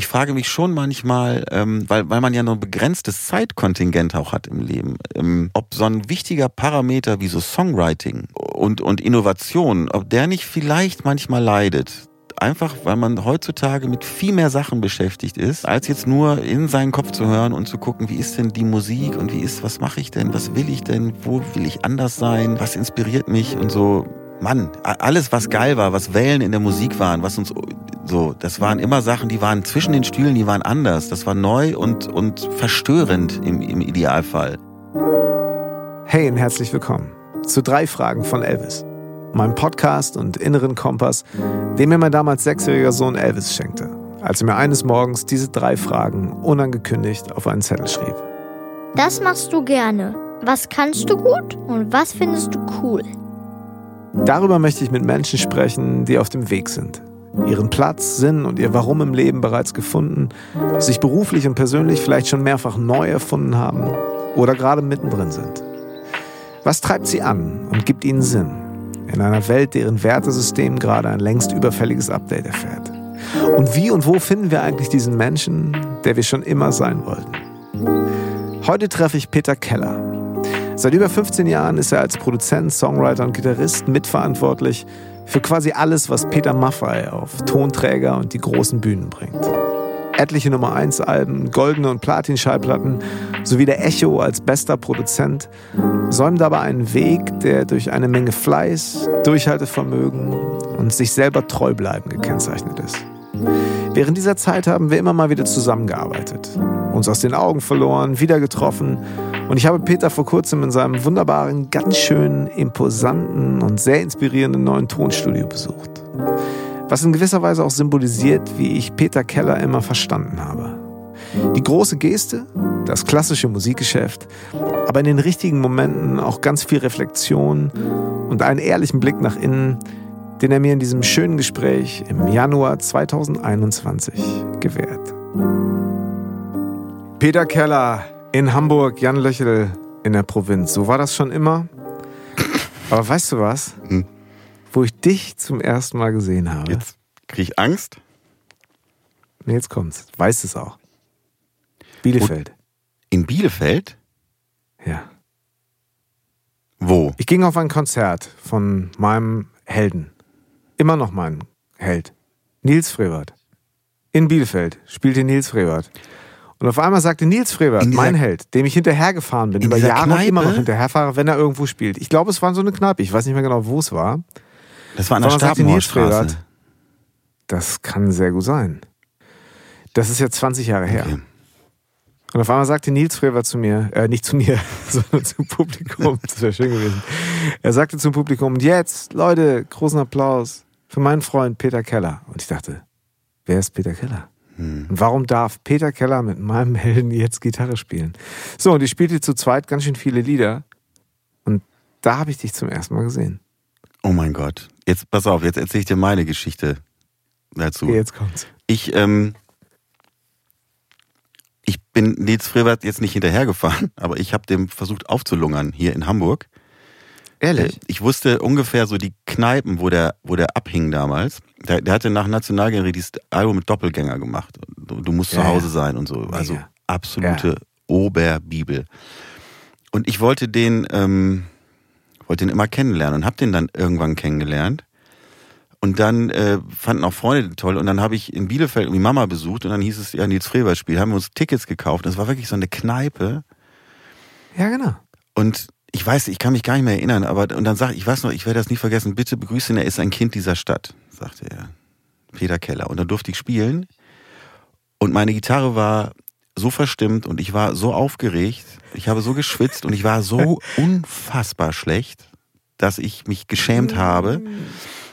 ich frage mich schon manchmal, ähm, weil, weil man ja nur ein begrenztes Zeitkontingent auch hat im Leben, ähm, ob so ein wichtiger Parameter wie so Songwriting und, und Innovation, ob der nicht vielleicht manchmal leidet. Einfach, weil man heutzutage mit viel mehr Sachen beschäftigt ist, als jetzt nur in seinen Kopf zu hören und zu gucken, wie ist denn die Musik und wie ist, was mache ich denn, was will ich denn, wo will ich anders sein, was inspiriert mich und so. Mann, alles was geil war, was Wellen in der Musik waren, was uns so, das waren immer Sachen, die waren zwischen den Stühlen, die waren anders. Das war neu und, und verstörend im, im Idealfall. Hey und herzlich willkommen zu drei Fragen von Elvis. Meinem Podcast und inneren Kompass, den mir mein damals sechsjähriger Sohn Elvis schenkte, als er mir eines Morgens diese drei Fragen unangekündigt auf einen Zettel schrieb. Das machst du gerne. Was kannst du gut und was findest du cool? Darüber möchte ich mit Menschen sprechen, die auf dem Weg sind. Ihren Platz, Sinn und ihr Warum im Leben bereits gefunden, sich beruflich und persönlich vielleicht schon mehrfach neu erfunden haben oder gerade mittendrin sind. Was treibt sie an und gibt ihnen Sinn in einer Welt, deren Wertesystem gerade ein längst überfälliges Update erfährt? Und wie und wo finden wir eigentlich diesen Menschen, der wir schon immer sein wollten? Heute treffe ich Peter Keller, Seit über 15 Jahren ist er als Produzent, Songwriter und Gitarrist mitverantwortlich für quasi alles, was Peter Maffay auf Tonträger und die großen Bühnen bringt. Etliche Nummer 1 Alben, goldene und Platin-Schallplatten sowie der Echo als bester Produzent säumen dabei einen Weg, der durch eine Menge Fleiß, Durchhaltevermögen und sich selber treu bleiben gekennzeichnet ist. Während dieser Zeit haben wir immer mal wieder zusammengearbeitet, uns aus den Augen verloren, wieder getroffen und ich habe Peter vor kurzem in seinem wunderbaren, ganz schön imposanten und sehr inspirierenden neuen Tonstudio besucht. Was in gewisser Weise auch symbolisiert, wie ich Peter Keller immer verstanden habe. Die große Geste, das klassische Musikgeschäft, aber in den richtigen Momenten auch ganz viel Reflexion und einen ehrlichen Blick nach innen, den er mir in diesem schönen Gespräch im Januar 2021 gewährt. Peter Keller, in Hamburg, Jan Löchel in der Provinz. So war das schon immer. Aber weißt du was? Hm. Wo ich dich zum ersten Mal gesehen habe. Jetzt krieg ich Angst. Nee, jetzt kommt's. Weißt es auch. Bielefeld. In Bielefeld? Ja. Wo? Ich ging auf ein Konzert von meinem Helden. Immer noch mein Held. Nils Frevert. In Bielefeld spielte Nils Frevert. Und auf einmal sagte Nils Frevert, mein Held, dem ich hinterhergefahren bin, über Jahre Kneipe? immer noch hinterherfahre, wenn er irgendwo spielt. Ich glaube, es war so eine Kneipe. Ich weiß nicht mehr genau, wo es war. Das war an der Stabmoorstraße. Das kann sehr gut sein. Das ist jetzt 20 Jahre her. Okay. Und auf einmal sagte Nils Frevert zu mir, äh, nicht zu mir, sondern zum Publikum, das wäre schön gewesen. Er sagte zum Publikum, jetzt, Leute, großen Applaus für meinen Freund Peter Keller. Und ich dachte, wer ist Peter Keller? Und warum darf Peter Keller mit meinem Helden jetzt Gitarre spielen? So, und ich spielte zu zweit ganz schön viele Lieder. Und da habe ich dich zum ersten Mal gesehen. Oh mein Gott. Jetzt pass auf, jetzt erzähle ich dir meine Geschichte dazu. Okay, jetzt kommt's. Ich, ähm, ich bin Nils Frevert jetzt nicht hinterhergefahren, aber ich habe dem versucht aufzulungern hier in Hamburg. Ehrlich? Ich wusste ungefähr so die Kneipen, wo der, wo der abhing damals. Der, der hatte nach Nationalgalerie dieses Album mit Doppelgänger gemacht. Du, du musst ja, zu Hause sein und so. Also ja. absolute ja. Oberbibel. Und ich wollte den, ähm, wollte den immer kennenlernen und hab den dann irgendwann kennengelernt. Und dann äh, fanden auch Freunde den toll. Und dann habe ich in Bielefeld irgendwie Mama besucht und dann hieß es ja Nils Freber Spiel. Haben wir uns Tickets gekauft. Das war wirklich so eine Kneipe. Ja, genau. Und ich weiß, ich kann mich gar nicht mehr erinnern, aber und dann sag ich, ich weiß noch, ich werde das nie vergessen, bitte begrüßen, er ist ein Kind dieser Stadt, sagte er. Peter Keller. Und dann durfte ich spielen. Und meine Gitarre war so verstimmt und ich war so aufgeregt, ich habe so geschwitzt und ich war so unfassbar schlecht, dass ich mich geschämt habe.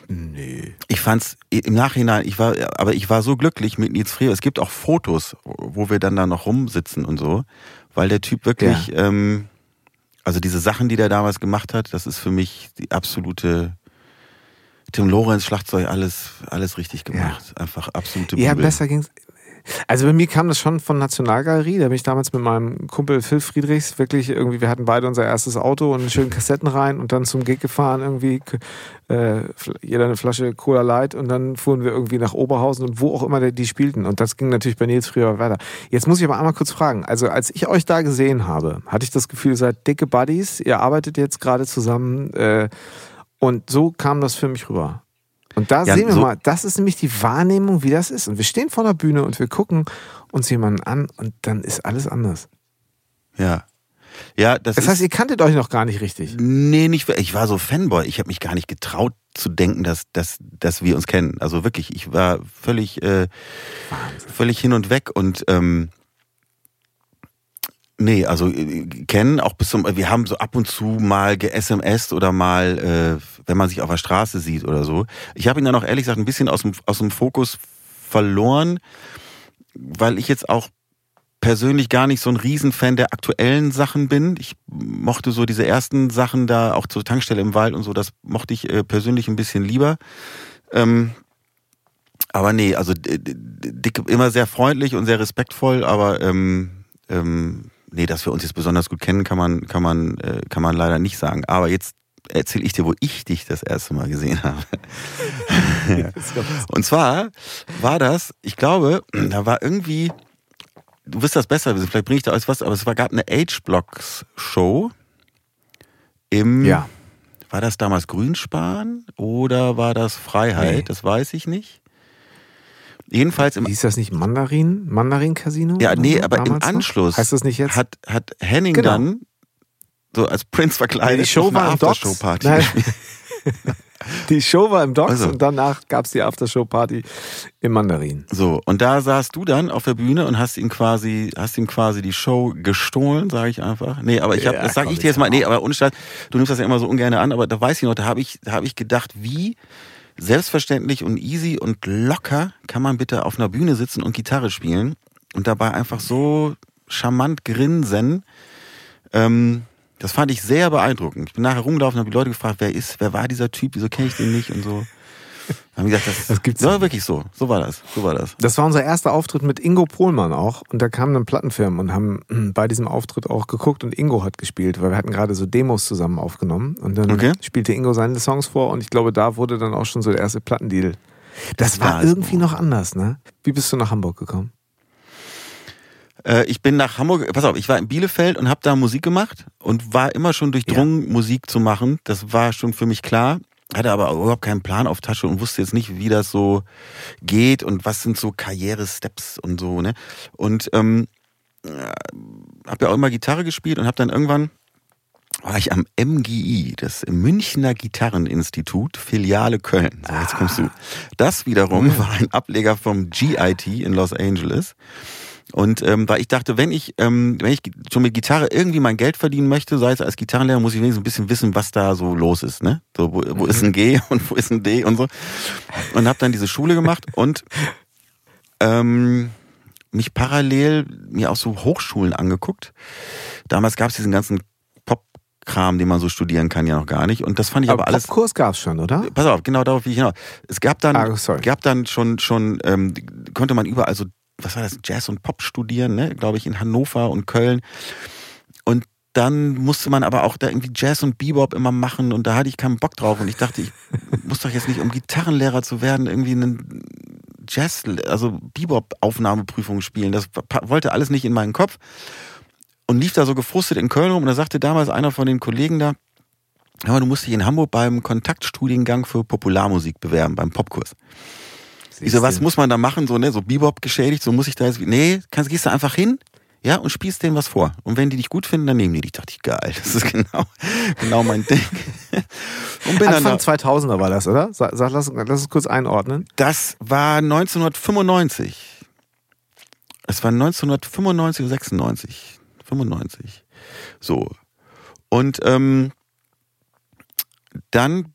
Nee. Ich fand's im Nachhinein, ich war, aber ich war so glücklich mit Nils Freer. Es gibt auch Fotos, wo wir dann da noch rumsitzen und so, weil der Typ wirklich, ja. ähm, also diese Sachen, die der damals gemacht hat, das ist für mich die absolute Tim Lorenz Schlagzeug alles alles richtig gemacht, ja. einfach absolute Bibel. Ja, besser ging's. Also bei mir kam das schon von Nationalgalerie. Da bin ich damals mit meinem Kumpel Phil Friedrichs wirklich irgendwie, wir hatten beide unser erstes Auto und einen schönen Kassetten rein und dann zum Gig gefahren irgendwie. Äh, jeder eine Flasche Cola Light und dann fuhren wir irgendwie nach Oberhausen und wo auch immer die spielten. Und das ging natürlich bei Nils früher weiter. Jetzt muss ich aber einmal kurz fragen. Also als ich euch da gesehen habe, hatte ich das Gefühl, ihr seid dicke Buddies. Ihr arbeitet jetzt gerade zusammen. Äh, und so kam das für mich rüber. Und da ja, sehen wir so mal, das ist nämlich die Wahrnehmung, wie das ist. Und wir stehen vor der Bühne und wir gucken uns jemanden an und dann ist alles anders. Ja. Ja, das, das heißt, ihr kanntet euch noch gar nicht richtig. Nee, nicht. Ich war so Fanboy. Ich habe mich gar nicht getraut zu denken, dass, dass, dass wir uns kennen. Also wirklich, ich war völlig, äh, völlig hin und weg und ähm, Nee, also äh, kennen auch bis zum, wir haben so ab und zu mal ge-SMS oder mal, äh, wenn man sich auf der Straße sieht oder so. Ich habe ihn dann auch ehrlich gesagt ein bisschen aus dem, aus dem Fokus verloren, weil ich jetzt auch persönlich gar nicht so ein Riesenfan der aktuellen Sachen bin. Ich mochte so diese ersten Sachen da, auch zur Tankstelle im Wald und so, das mochte ich äh, persönlich ein bisschen lieber. Ähm, aber nee, also Dick immer sehr freundlich und sehr respektvoll, aber ähm, ähm, nee, dass wir uns jetzt besonders gut kennen, kann man, kann man, äh, kann man leider nicht sagen. Aber jetzt erzähle ich dir, wo ich dich das erste Mal gesehen habe. Und zwar war das, ich glaube, da war irgendwie, du wirst das besser wissen, vielleicht bringe ich da alles was, aber es war gab eine Age-Blocks-Show im, ja. war das damals Grünspan oder war das Freiheit? Nee. Das weiß ich nicht. Jedenfalls im. Hieß das nicht Mandarin? Mandarin-Casino? Ja, nee, aber im Anschluss. Heißt das nicht jetzt? Hat, hat Henning genau. dann so als Prinz verkleidet die Show war im Docks. Party Die Show war im Docks also. und danach gab es die Aftershow-Party im Mandarin. So, und da saßt du dann auf der Bühne und hast ihm quasi, hast ihm quasi die Show gestohlen, sage ich einfach. Nee, aber ich habe, ja, das sage ich dir jetzt mal, nee, aber unstatt, du nimmst das ja immer so ungern an, aber da weiß ich noch, da habe ich, da habe ich gedacht, wie selbstverständlich und easy und locker kann man bitte auf einer Bühne sitzen und Gitarre spielen und dabei einfach so charmant grinsen. Ähm, das fand ich sehr beeindruckend. Ich bin nachher rumgelaufen und habe die Leute gefragt, wer ist, wer war dieser Typ, wieso kenne ich den nicht und so. Haben gesagt, das, das gibt's ja wirklich so. So war das. So war das. Das war unser erster Auftritt mit Ingo Pohlmann auch. Und da kamen dann Plattenfirmen und haben hm, bei diesem Auftritt auch geguckt und Ingo hat gespielt, weil wir hatten gerade so Demos zusammen aufgenommen. Und dann okay. spielte Ingo seine Songs vor und ich glaube, da wurde dann auch schon so der erste Plattendeal. Das war irgendwie noch anders, ne? Wie bist du nach Hamburg gekommen? Äh, ich bin nach Hamburg, pass auf, ich war in Bielefeld und habe da Musik gemacht und war immer schon durchdrungen, ja. Musik zu machen. Das war schon für mich klar hatte aber überhaupt keinen Plan auf Tasche und wusste jetzt nicht, wie das so geht und was sind so Karriere-Steps und so, ne? Und ähm, habe ja auch immer Gitarre gespielt und habe dann irgendwann war ich am MGI, das Münchner Gitarreninstitut, Filiale Köln. So, jetzt kommst du. Ah. Das wiederum war ein Ableger vom GIT in Los Angeles. Und ähm, weil ich dachte, wenn ich, ähm, wenn ich schon mit Gitarre irgendwie mein Geld verdienen möchte, sei es als Gitarrenlehrer, muss ich wenigstens ein bisschen wissen, was da so los ist. Ne? So, wo, wo ist ein G und wo ist ein D und so. Und habe dann diese Schule gemacht und ähm, mich parallel mir auch so Hochschulen angeguckt. Damals gab es diesen ganzen Pop-Kram, den man so studieren kann, ja noch gar nicht. Und das fand ich aber, aber alles. Kurs gab es schon, oder? Pass auf, genau darauf wie ich hinaus. Es gab dann, ah, gab dann schon, schon ähm, konnte man überall so was war das, Jazz und Pop studieren, ne? glaube ich, in Hannover und Köln. Und dann musste man aber auch da irgendwie Jazz und Bebop immer machen und da hatte ich keinen Bock drauf und ich dachte, ich muss doch jetzt nicht, um Gitarrenlehrer zu werden, irgendwie einen Jazz, also Bebop-Aufnahmeprüfung spielen. Das wollte alles nicht in meinen Kopf und lief da so gefrustet in Köln rum und da sagte damals einer von den Kollegen da, du musst dich in Hamburg beim Kontaktstudiengang für Popularmusik bewerben, beim Popkurs. Ich so, was muss man da machen? So, ne, so Bebop geschädigt, so muss ich da jetzt, nee, kannst, gehst du einfach hin, ja, und spielst denen was vor. Und wenn die dich gut finden, dann nehmen die dich. Dachte ich, geil, das ist genau, genau mein Ding. Und bin Anfang dann da, 2000er war das, oder? Sag, sag, lass, lass uns kurz einordnen. Das war 1995. Es war 1995 oder 96. 95. So. Und ähm, dann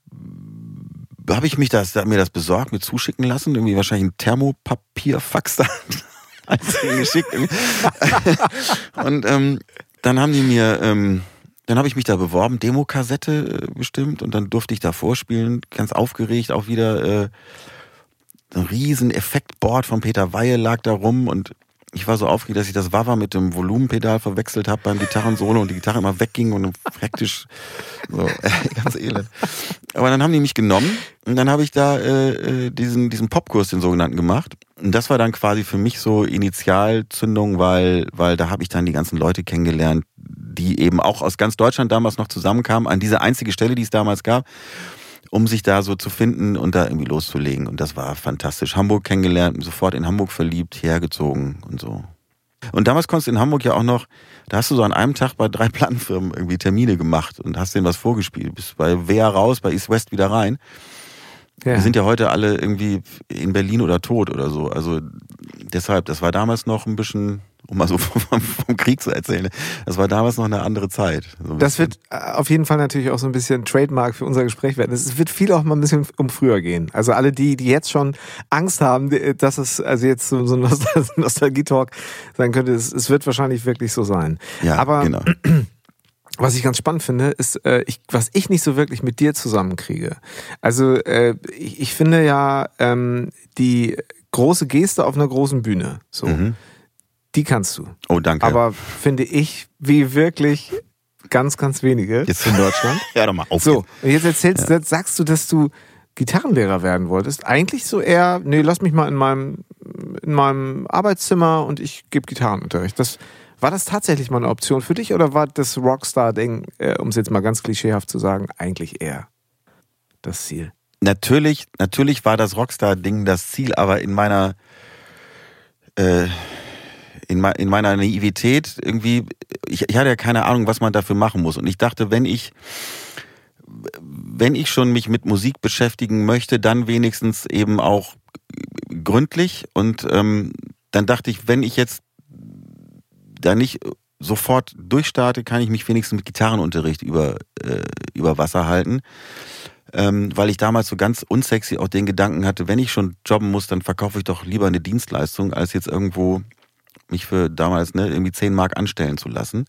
habe ich mich das, mir das besorgt, mir zuschicken lassen, irgendwie wahrscheinlich ein Thermopapierfax da geschickt. und ähm, dann haben die mir, ähm, dann habe ich mich da beworben, Demokassette äh, bestimmt, und dann durfte ich da vorspielen, ganz aufgeregt auch wieder. Äh, ein riesen Effektboard von Peter Weihe lag da rum und ich war so aufgeregt, dass ich das Wawa mit dem Volumenpedal verwechselt habe beim Gitarrensolo und die Gitarre immer wegging und hektisch so ganz elend. Aber dann haben die mich genommen und dann habe ich da äh, äh, diesen diesen Popkurs den sogenannten gemacht und das war dann quasi für mich so Initialzündung, weil weil da habe ich dann die ganzen Leute kennengelernt, die eben auch aus ganz Deutschland damals noch zusammenkamen an diese einzige Stelle, die es damals gab um sich da so zu finden und da irgendwie loszulegen. Und das war fantastisch. Hamburg kennengelernt, sofort in Hamburg verliebt, hergezogen und so. Und damals konntest du in Hamburg ja auch noch, da hast du so an einem Tag bei drei Plattenfirmen irgendwie Termine gemacht und hast denen was vorgespielt. Bist bei Wea raus, bei East West wieder rein. Ja. Wir sind ja heute alle irgendwie in Berlin oder tot oder so. Also deshalb, das war damals noch ein bisschen um mal so vom, vom, Krieg zu erzählen. Das war damals noch eine andere Zeit. So das wird äh, auf jeden Fall natürlich auch so ein bisschen Trademark für unser Gespräch werden. Es wird viel auch mal ein bisschen um früher gehen. Also alle die, die jetzt schon Angst haben, dass es also jetzt so, so ein Nostalgie-Talk sein könnte, es, es, wird wahrscheinlich wirklich so sein. Ja, Aber genau. Was ich ganz spannend finde, ist, äh, ich, was ich nicht so wirklich mit dir zusammenkriege. Also äh, ich, ich finde ja ähm, die große Geste auf einer großen Bühne. So. Mhm die kannst du. Oh, danke. Aber finde ich, wie wirklich ganz, ganz wenige. Jetzt in Deutschland? ja, doch mal auf. So, und jetzt erzählst, ja. sagst du, dass du Gitarrenlehrer werden wolltest. Eigentlich so eher, nee, lass mich mal in meinem, in meinem Arbeitszimmer und ich gebe Gitarrenunterricht. Das, war das tatsächlich mal eine Option für dich oder war das Rockstar-Ding, äh, um es jetzt mal ganz klischeehaft zu sagen, eigentlich eher das Ziel? Natürlich, natürlich war das Rockstar-Ding das Ziel, aber in meiner äh, in, in meiner Naivität irgendwie, ich, ich hatte ja keine Ahnung, was man dafür machen muss. Und ich dachte, wenn ich, wenn ich schon mich mit Musik beschäftigen möchte, dann wenigstens eben auch gründlich. Und ähm, dann dachte ich, wenn ich jetzt da nicht sofort durchstarte, kann ich mich wenigstens mit Gitarrenunterricht über, äh, über Wasser halten. Ähm, weil ich damals so ganz unsexy auch den Gedanken hatte, wenn ich schon jobben muss, dann verkaufe ich doch lieber eine Dienstleistung, als jetzt irgendwo mich für damals ne, irgendwie 10 Mark anstellen zu lassen.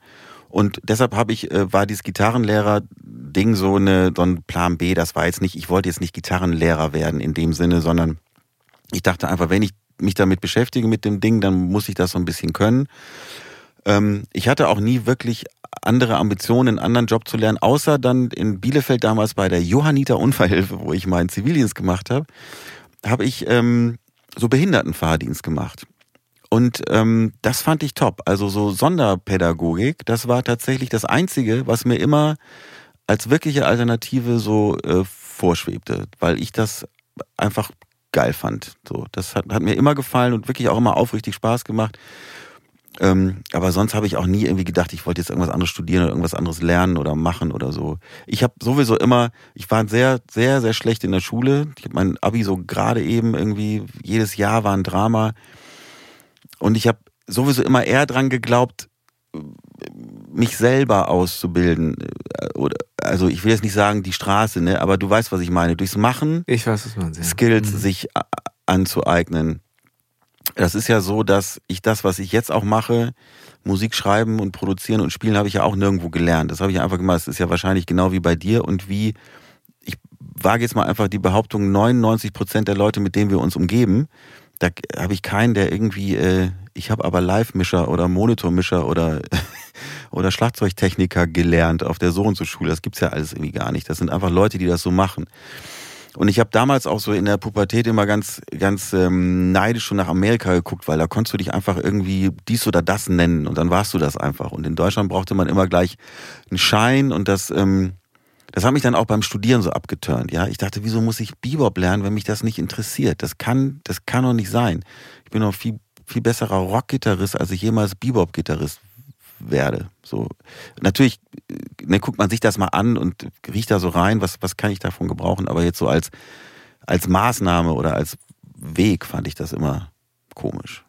Und deshalb habe ich, äh, war dieses Gitarrenlehrer-Ding so, eine, so ein Plan B. Das war jetzt nicht, ich wollte jetzt nicht Gitarrenlehrer werden in dem Sinne, sondern ich dachte einfach, wenn ich mich damit beschäftige mit dem Ding, dann muss ich das so ein bisschen können. Ähm, ich hatte auch nie wirklich andere Ambitionen, einen anderen Job zu lernen, außer dann in Bielefeld damals bei der Johanniter Unfallhilfe, wo ich meinen Zivildienst gemacht habe, habe ich ähm, so Behindertenfahrdienst gemacht. Und ähm, das fand ich top. Also so Sonderpädagogik, das war tatsächlich das Einzige, was mir immer als wirkliche Alternative so äh, vorschwebte, weil ich das einfach geil fand. So, das hat, hat mir immer gefallen und wirklich auch immer aufrichtig Spaß gemacht. Ähm, aber sonst habe ich auch nie irgendwie gedacht, ich wollte jetzt irgendwas anderes studieren oder irgendwas anderes lernen oder machen oder so. Ich habe sowieso immer, ich war sehr, sehr, sehr schlecht in der Schule. Ich habe mein Abi so gerade eben irgendwie, jedes Jahr war ein Drama. Und ich habe sowieso immer eher dran geglaubt, mich selber auszubilden. Oder, also ich will jetzt nicht sagen die Straße, ne, aber du weißt, was ich meine. Durchs Machen, ich weiß, was man sieht. Skills mhm. sich anzueignen. Das ist ja so, dass ich das, was ich jetzt auch mache, Musik schreiben und produzieren und spielen, habe ich ja auch nirgendwo gelernt. Das habe ich einfach gemacht. Das ist ja wahrscheinlich genau wie bei dir und wie, ich wage jetzt mal einfach die Behauptung, 99 Prozent der Leute, mit denen wir uns umgeben, da habe ich keinen, der irgendwie, äh, ich habe aber Live-Mischer oder Monitormischer oder, oder Schlagzeugtechniker gelernt auf der so und so Schule. Das gibt's ja alles irgendwie gar nicht. Das sind einfach Leute, die das so machen. Und ich habe damals auch so in der Pubertät immer ganz, ganz ähm, neidisch schon nach Amerika geguckt, weil da konntest du dich einfach irgendwie dies oder das nennen und dann warst du das einfach. Und in Deutschland brauchte man immer gleich einen Schein und das, ähm, das hat mich dann auch beim Studieren so abgeturnt. Ja, ich dachte, wieso muss ich Bebop lernen, wenn mich das nicht interessiert? Das kann, das kann doch nicht sein. Ich bin noch viel, viel besserer Rock-Gitarrist, als ich jemals Bebop-Gitarrist werde. So natürlich ne, guckt man sich das mal an und riecht da so rein, was was kann ich davon gebrauchen, aber jetzt so als als Maßnahme oder als Weg fand ich das immer komisch.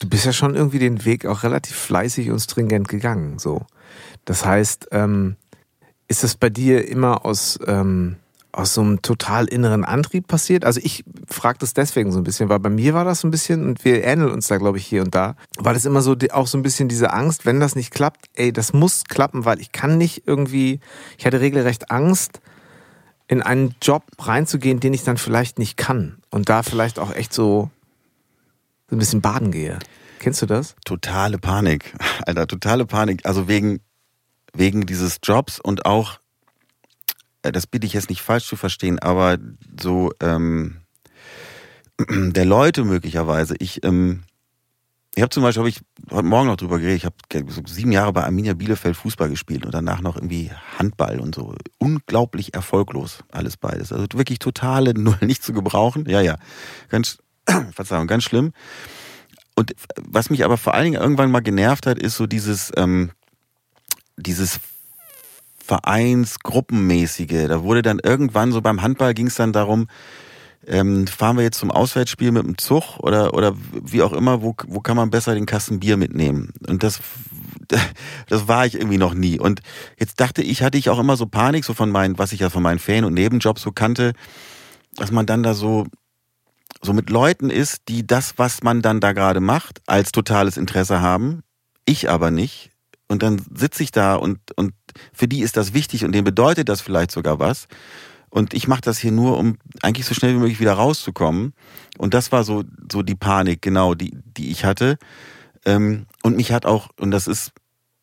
Du bist ja schon irgendwie den Weg auch relativ fleißig und stringent gegangen, so. Das heißt, ähm, ist das bei dir immer aus, ähm, aus so einem total inneren Antrieb passiert? Also ich frage das deswegen so ein bisschen, weil bei mir war das so ein bisschen, und wir ähneln uns da, glaube ich, hier und da, war das immer so auch so ein bisschen diese Angst, wenn das nicht klappt, ey, das muss klappen, weil ich kann nicht irgendwie, ich hatte regelrecht Angst, in einen Job reinzugehen, den ich dann vielleicht nicht kann und da vielleicht auch echt so, so ein bisschen baden gehe. Kennst du das? Totale Panik. Alter, totale Panik. Also wegen, wegen dieses Jobs und auch, äh, das bitte ich jetzt nicht falsch zu verstehen, aber so ähm, der Leute möglicherweise. Ich, ähm, ich habe zum Beispiel, hab ich heute Morgen noch drüber geredet, ich habe so sieben Jahre bei Arminia Bielefeld Fußball gespielt und danach noch irgendwie Handball und so. Unglaublich erfolglos, alles beides. Also wirklich totale Null, nicht zu gebrauchen. Ja, ja. Ganz, Verzeihung, ganz schlimm. Und was mich aber vor allen Dingen irgendwann mal genervt hat, ist so dieses, ähm, dieses Vereinsgruppenmäßige. Da wurde dann irgendwann so beim Handball ging es dann darum, ähm, fahren wir jetzt zum Auswärtsspiel mit dem Zug oder, oder wie auch immer, wo, wo kann man besser den Kasten Bier mitnehmen? Und das, das war ich irgendwie noch nie. Und jetzt dachte ich, hatte ich auch immer so Panik, so von meinen, was ich ja von meinen Fan- und Nebenjobs so kannte, dass man dann da so, so mit Leuten ist, die das, was man dann da gerade macht, als totales Interesse haben, ich aber nicht. Und dann sitze ich da und, und für die ist das wichtig und denen bedeutet das vielleicht sogar was. Und ich mache das hier nur, um eigentlich so schnell wie möglich wieder rauszukommen. Und das war so, so die Panik, genau, die, die ich hatte. Ähm, und mich hat auch, und das ist,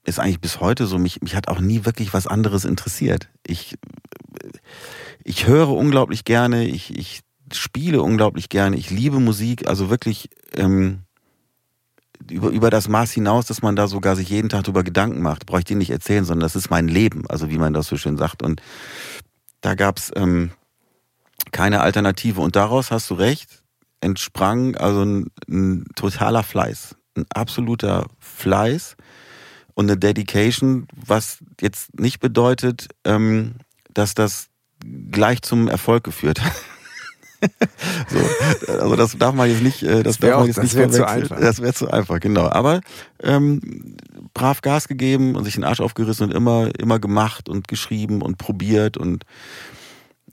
ist eigentlich bis heute so, mich, mich hat auch nie wirklich was anderes interessiert. Ich, ich höre unglaublich gerne, ich, ich spiele unglaublich gerne, ich liebe Musik, also wirklich ähm, über, über das Maß hinaus, dass man da sogar sich jeden Tag darüber Gedanken macht, brauche ich dir nicht erzählen, sondern das ist mein Leben, also wie man das so schön sagt. Und da gab's ähm, keine Alternative. Und daraus hast du recht, entsprang also ein, ein totaler Fleiß, ein absoluter Fleiß und eine Dedication, was jetzt nicht bedeutet, ähm, dass das gleich zum Erfolg geführt hat. so, also das darf man jetzt nicht, äh, das, das darf man jetzt auch, nicht das wäre zu einfach. Das wäre zu einfach, genau. Aber ähm, brav Gas gegeben und sich den Arsch aufgerissen und immer, immer gemacht und geschrieben und probiert und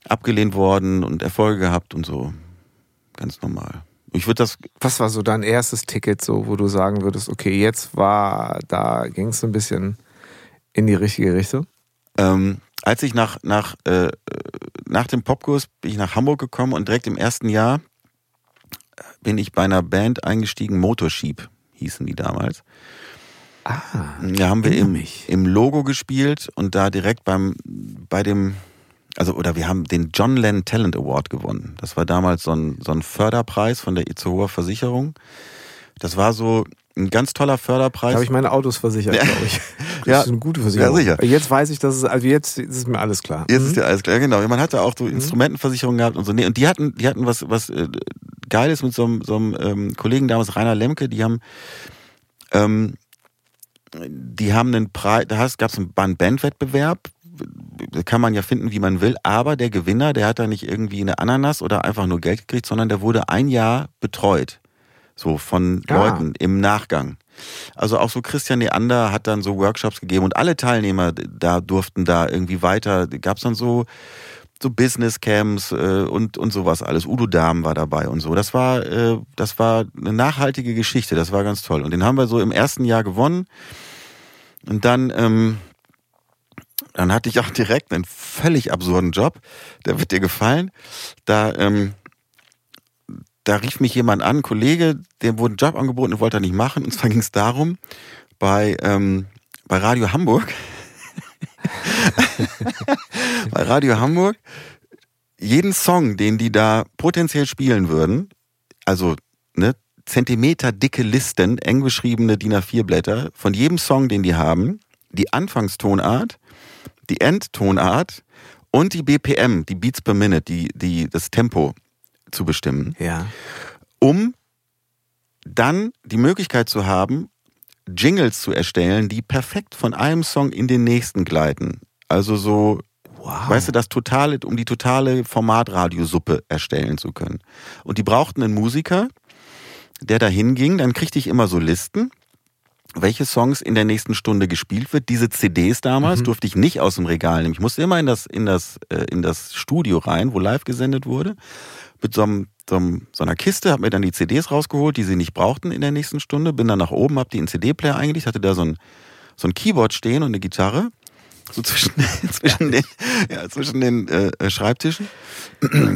abgelehnt worden und Erfolge gehabt und so. Ganz normal. Ich würde das. Was war so dein erstes Ticket, so wo du sagen würdest, okay, jetzt war, da ging es ein bisschen in die richtige Richtung? Ähm, als ich nach, nach, äh, nach dem Popkurs bin ich nach Hamburg gekommen und direkt im ersten Jahr bin ich bei einer Band eingestiegen, Motorsheep hießen die damals. Ah, Da haben wir im, mich. im Logo gespielt und da direkt beim, bei dem, also, oder wir haben den John Lennon Talent Award gewonnen. Das war damals so ein, so ein Förderpreis von der Itzehoer Versicherung. Das war so ein ganz toller Da Förderpreis. habe ich meine Autos versichert, Ja. glaube ich. Das Ja. ist eine gute Versicherung. Ja, sicher. Jetzt weiß ich, dass es, also jetzt ist mir alles klar. Jetzt Mhm. ist ja alles klar, genau. Man hatte auch so Instrumentenversicherungen gehabt und so. Nee, und die hatten, die hatten was, was äh, Geiles mit so einem, so einem ähm, Kollegen damals, Rainer Lemke, die haben, ähm, die haben einen Preis, da gab es einen Bandwettbewerb, kann man ja finden, wie man will, aber der Gewinner, der hat da nicht irgendwie eine Ananas oder einfach nur Geld gekriegt, sondern der wurde ein Jahr betreut. So von Ah. Leuten im Nachgang. Also auch so Christian Neander hat dann so Workshops gegeben und alle Teilnehmer da durften da irgendwie weiter. Gab es dann so so Business Camps äh, und und sowas alles. Udo Dahm war dabei und so. Das war äh, das war eine nachhaltige Geschichte. Das war ganz toll. Und den haben wir so im ersten Jahr gewonnen. Und dann ähm, dann hatte ich auch direkt einen völlig absurden Job. Der wird dir gefallen. Da ähm, da rief mich jemand an, ein Kollege, dem wurde ein Job angeboten und wollte er nicht machen. Und zwar ging es darum, bei, ähm, bei Radio Hamburg, bei Radio Hamburg, jeden Song, den die da potenziell spielen würden, also ne, Zentimeter dicke Listen, eng beschriebene DIN A4 Blätter, von jedem Song, den die haben, die Anfangstonart, die Endtonart und die BPM, die Beats per Minute, die, die, das Tempo zu bestimmen Ja. um dann die Möglichkeit zu haben, Jingles zu erstellen, die perfekt von einem Song in den nächsten gleiten. Also so, Wow. weißt du, das totale, um die totale Formatradiosuppe erstellen zu können. Und die brauchten einen Musiker, der da hinging, dann kriegte ich immer so Listen, welche Songs in der nächsten Stunde gespielt wird. Diese CDs damals Mhm. durfte ich nicht aus dem Regal nehmen. Ich musste immer in das, in das, äh, in das Studio rein, wo live gesendet wurde. Mit so, einem, so, einem, so einer Kiste, hab mir dann die CDs rausgeholt, die sie nicht brauchten in der nächsten Stunde. Bin dann nach oben, hab die in CD-Player eingelegt, hatte da so ein, so ein Keyboard stehen und eine Gitarre. so zwischen, zwischen den, ja, zwischen den äh, Schreibtischen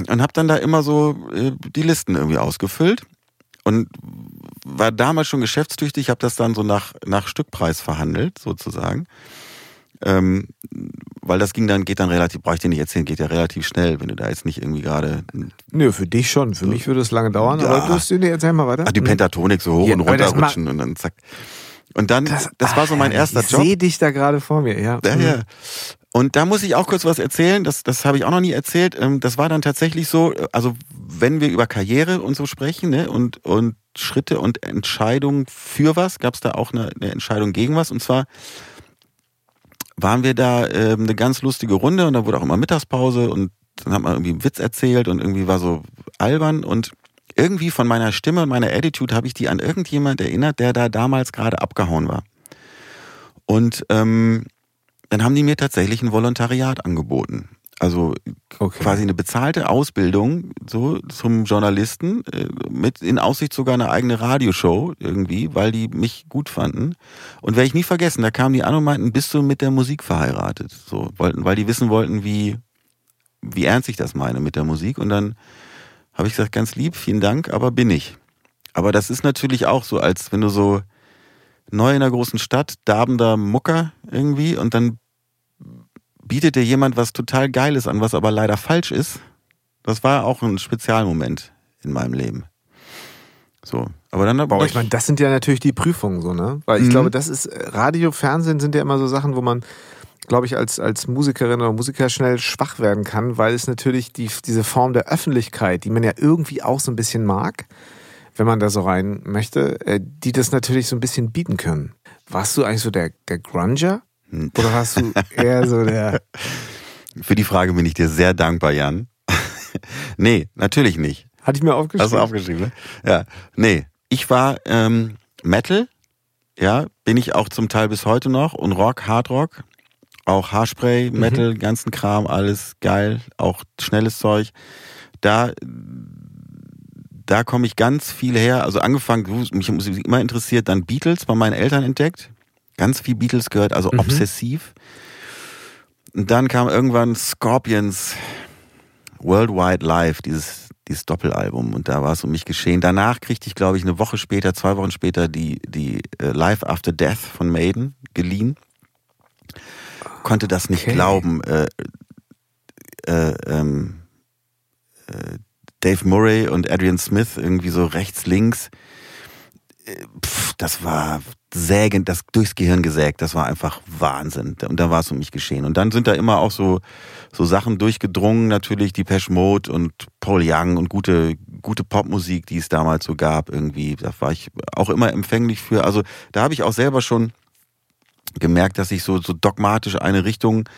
und habe dann da immer so äh, die Listen irgendwie ausgefüllt und war damals schon geschäftstüchtig, habe das dann so nach, nach Stückpreis verhandelt, sozusagen. Ähm, weil das ging dann, geht dann relativ, brauche ich dir nicht erzählen, geht ja relativ schnell, wenn du da jetzt nicht irgendwie gerade. Nö, für dich schon. Für so, mich würde es lange dauern, ja. aber du hast, nee, erzähl mal weiter. Ach, die Pentatonik so hoch ja, und runter rutschen und dann zack. Und dann, das, das war so mein erster ich Job. Ich sehe dich da gerade vor mir, ja. Ja, ja. Und da muss ich auch kurz was erzählen, das, das habe ich auch noch nie erzählt. Ähm, das war dann tatsächlich so, also wenn wir über Karriere und so sprechen ne, und, und Schritte und Entscheidungen für was, gab es da auch eine, eine Entscheidung gegen was. Und zwar waren wir da äh, eine ganz lustige Runde und da wurde auch immer Mittagspause und dann hat man irgendwie einen Witz erzählt und irgendwie war so albern und irgendwie von meiner Stimme und meiner Attitude habe ich die an irgendjemand erinnert, der da damals gerade abgehauen war. Und ähm, dann haben die mir tatsächlich ein Volontariat angeboten. Also okay. quasi eine bezahlte Ausbildung so zum Journalisten äh, mit in Aussicht sogar eine eigene Radioshow irgendwie, weil die mich gut fanden. Und werde ich nie vergessen, da kamen die an und meinten, bist du mit der Musik verheiratet? So wollten, weil die wissen wollten, wie wie ernst ich das meine mit der Musik. Und dann habe ich gesagt, ganz lieb, vielen Dank, aber bin ich. Aber das ist natürlich auch so, als wenn du so neu in einer großen Stadt, darbender Mucker irgendwie und dann bietet dir jemand was total Geiles an, was aber leider falsch ist. Das war auch ein Spezialmoment in meinem Leben. So, aber dann aber ich meine, das sind ja natürlich die Prüfungen so, ne? Weil ich mhm. glaube, das ist Radio, Fernsehen sind ja immer so Sachen, wo man glaube ich, als, als Musikerin oder Musiker schnell schwach werden kann, weil es natürlich die, diese Form der Öffentlichkeit, die man ja irgendwie auch so ein bisschen mag, wenn man da so rein möchte, äh, die das natürlich so ein bisschen bieten können. Warst du eigentlich so der, der Grunger? Oder warst du eher so der. Für die Frage bin ich dir sehr dankbar, Jan. nee, natürlich nicht. Hatte ich mir aufgeschrieben. Hast du aufgeschrieben, ne? Ja. Nee. Ich war ähm, Metal, ja, bin ich auch zum Teil bis heute noch und Rock, Hardrock, auch Haarspray, mhm. Metal, ganzen Kram, alles geil, auch schnelles Zeug. Da da komme ich ganz viel her. Also angefangen, mich Musik immer interessiert, dann Beatles bei meinen Eltern entdeckt ganz viel Beatles gehört, also mhm. obsessiv. Und dann kam irgendwann Scorpions Worldwide Live, dieses, dieses Doppelalbum. Und da war es um mich geschehen. Danach kriegte ich, glaube ich, eine Woche später, zwei Wochen später die, die uh, Live After Death von Maiden geliehen. Konnte das nicht okay. glauben. Äh, äh, ähm, äh, Dave Murray und Adrian Smith irgendwie so rechts, links. Äh, pff, das war sägend, das durchs Gehirn gesägt. Das war einfach Wahnsinn. Und da war es um mich geschehen. Und dann sind da immer auch so, so Sachen durchgedrungen, natürlich die Pesh Mode und Paul Young und gute, gute Popmusik, die es damals so gab irgendwie. Da war ich auch immer empfänglich für. Also da habe ich auch selber schon gemerkt, dass ich so, so dogmatisch eine Richtung,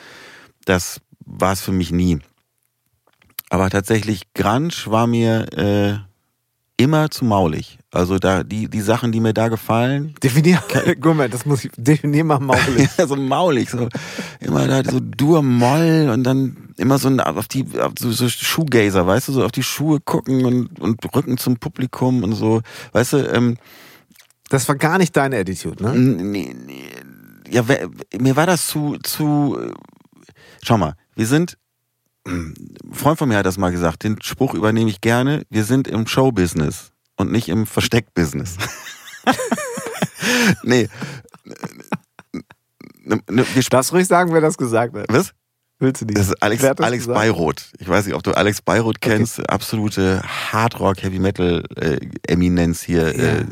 das war es für mich nie. Aber tatsächlich Grunge war mir äh, immer zu maulig. Also da die die Sachen, die mir da gefallen. Definier, guck mal, das muss ich definier mal maulig. ja, so maulig, so immer da so Dur Moll und dann immer so auf die auf so, so Schuhgazer, weißt du, so auf die Schuhe gucken und und Rücken zum Publikum und so, weißt du. Ähm, das war gar nicht deine Attitude, ne? Nee, nee, ja, mir war das zu zu. Schau mal, wir sind ein Freund von mir hat das mal gesagt, den Spruch übernehme ich gerne, wir sind im Showbusiness und nicht im Versteckbusiness. nee. Wir Darfst ruhig sagen, wer das gesagt hat. Was? Willst du nicht? Das ist Alex, das Alex Bayroth. Ich weiß nicht, ob du Alex Bayroth kennst. Okay. Absolute Hardrock, Heavy Metal äh, Eminenz hier. Ja. Äh,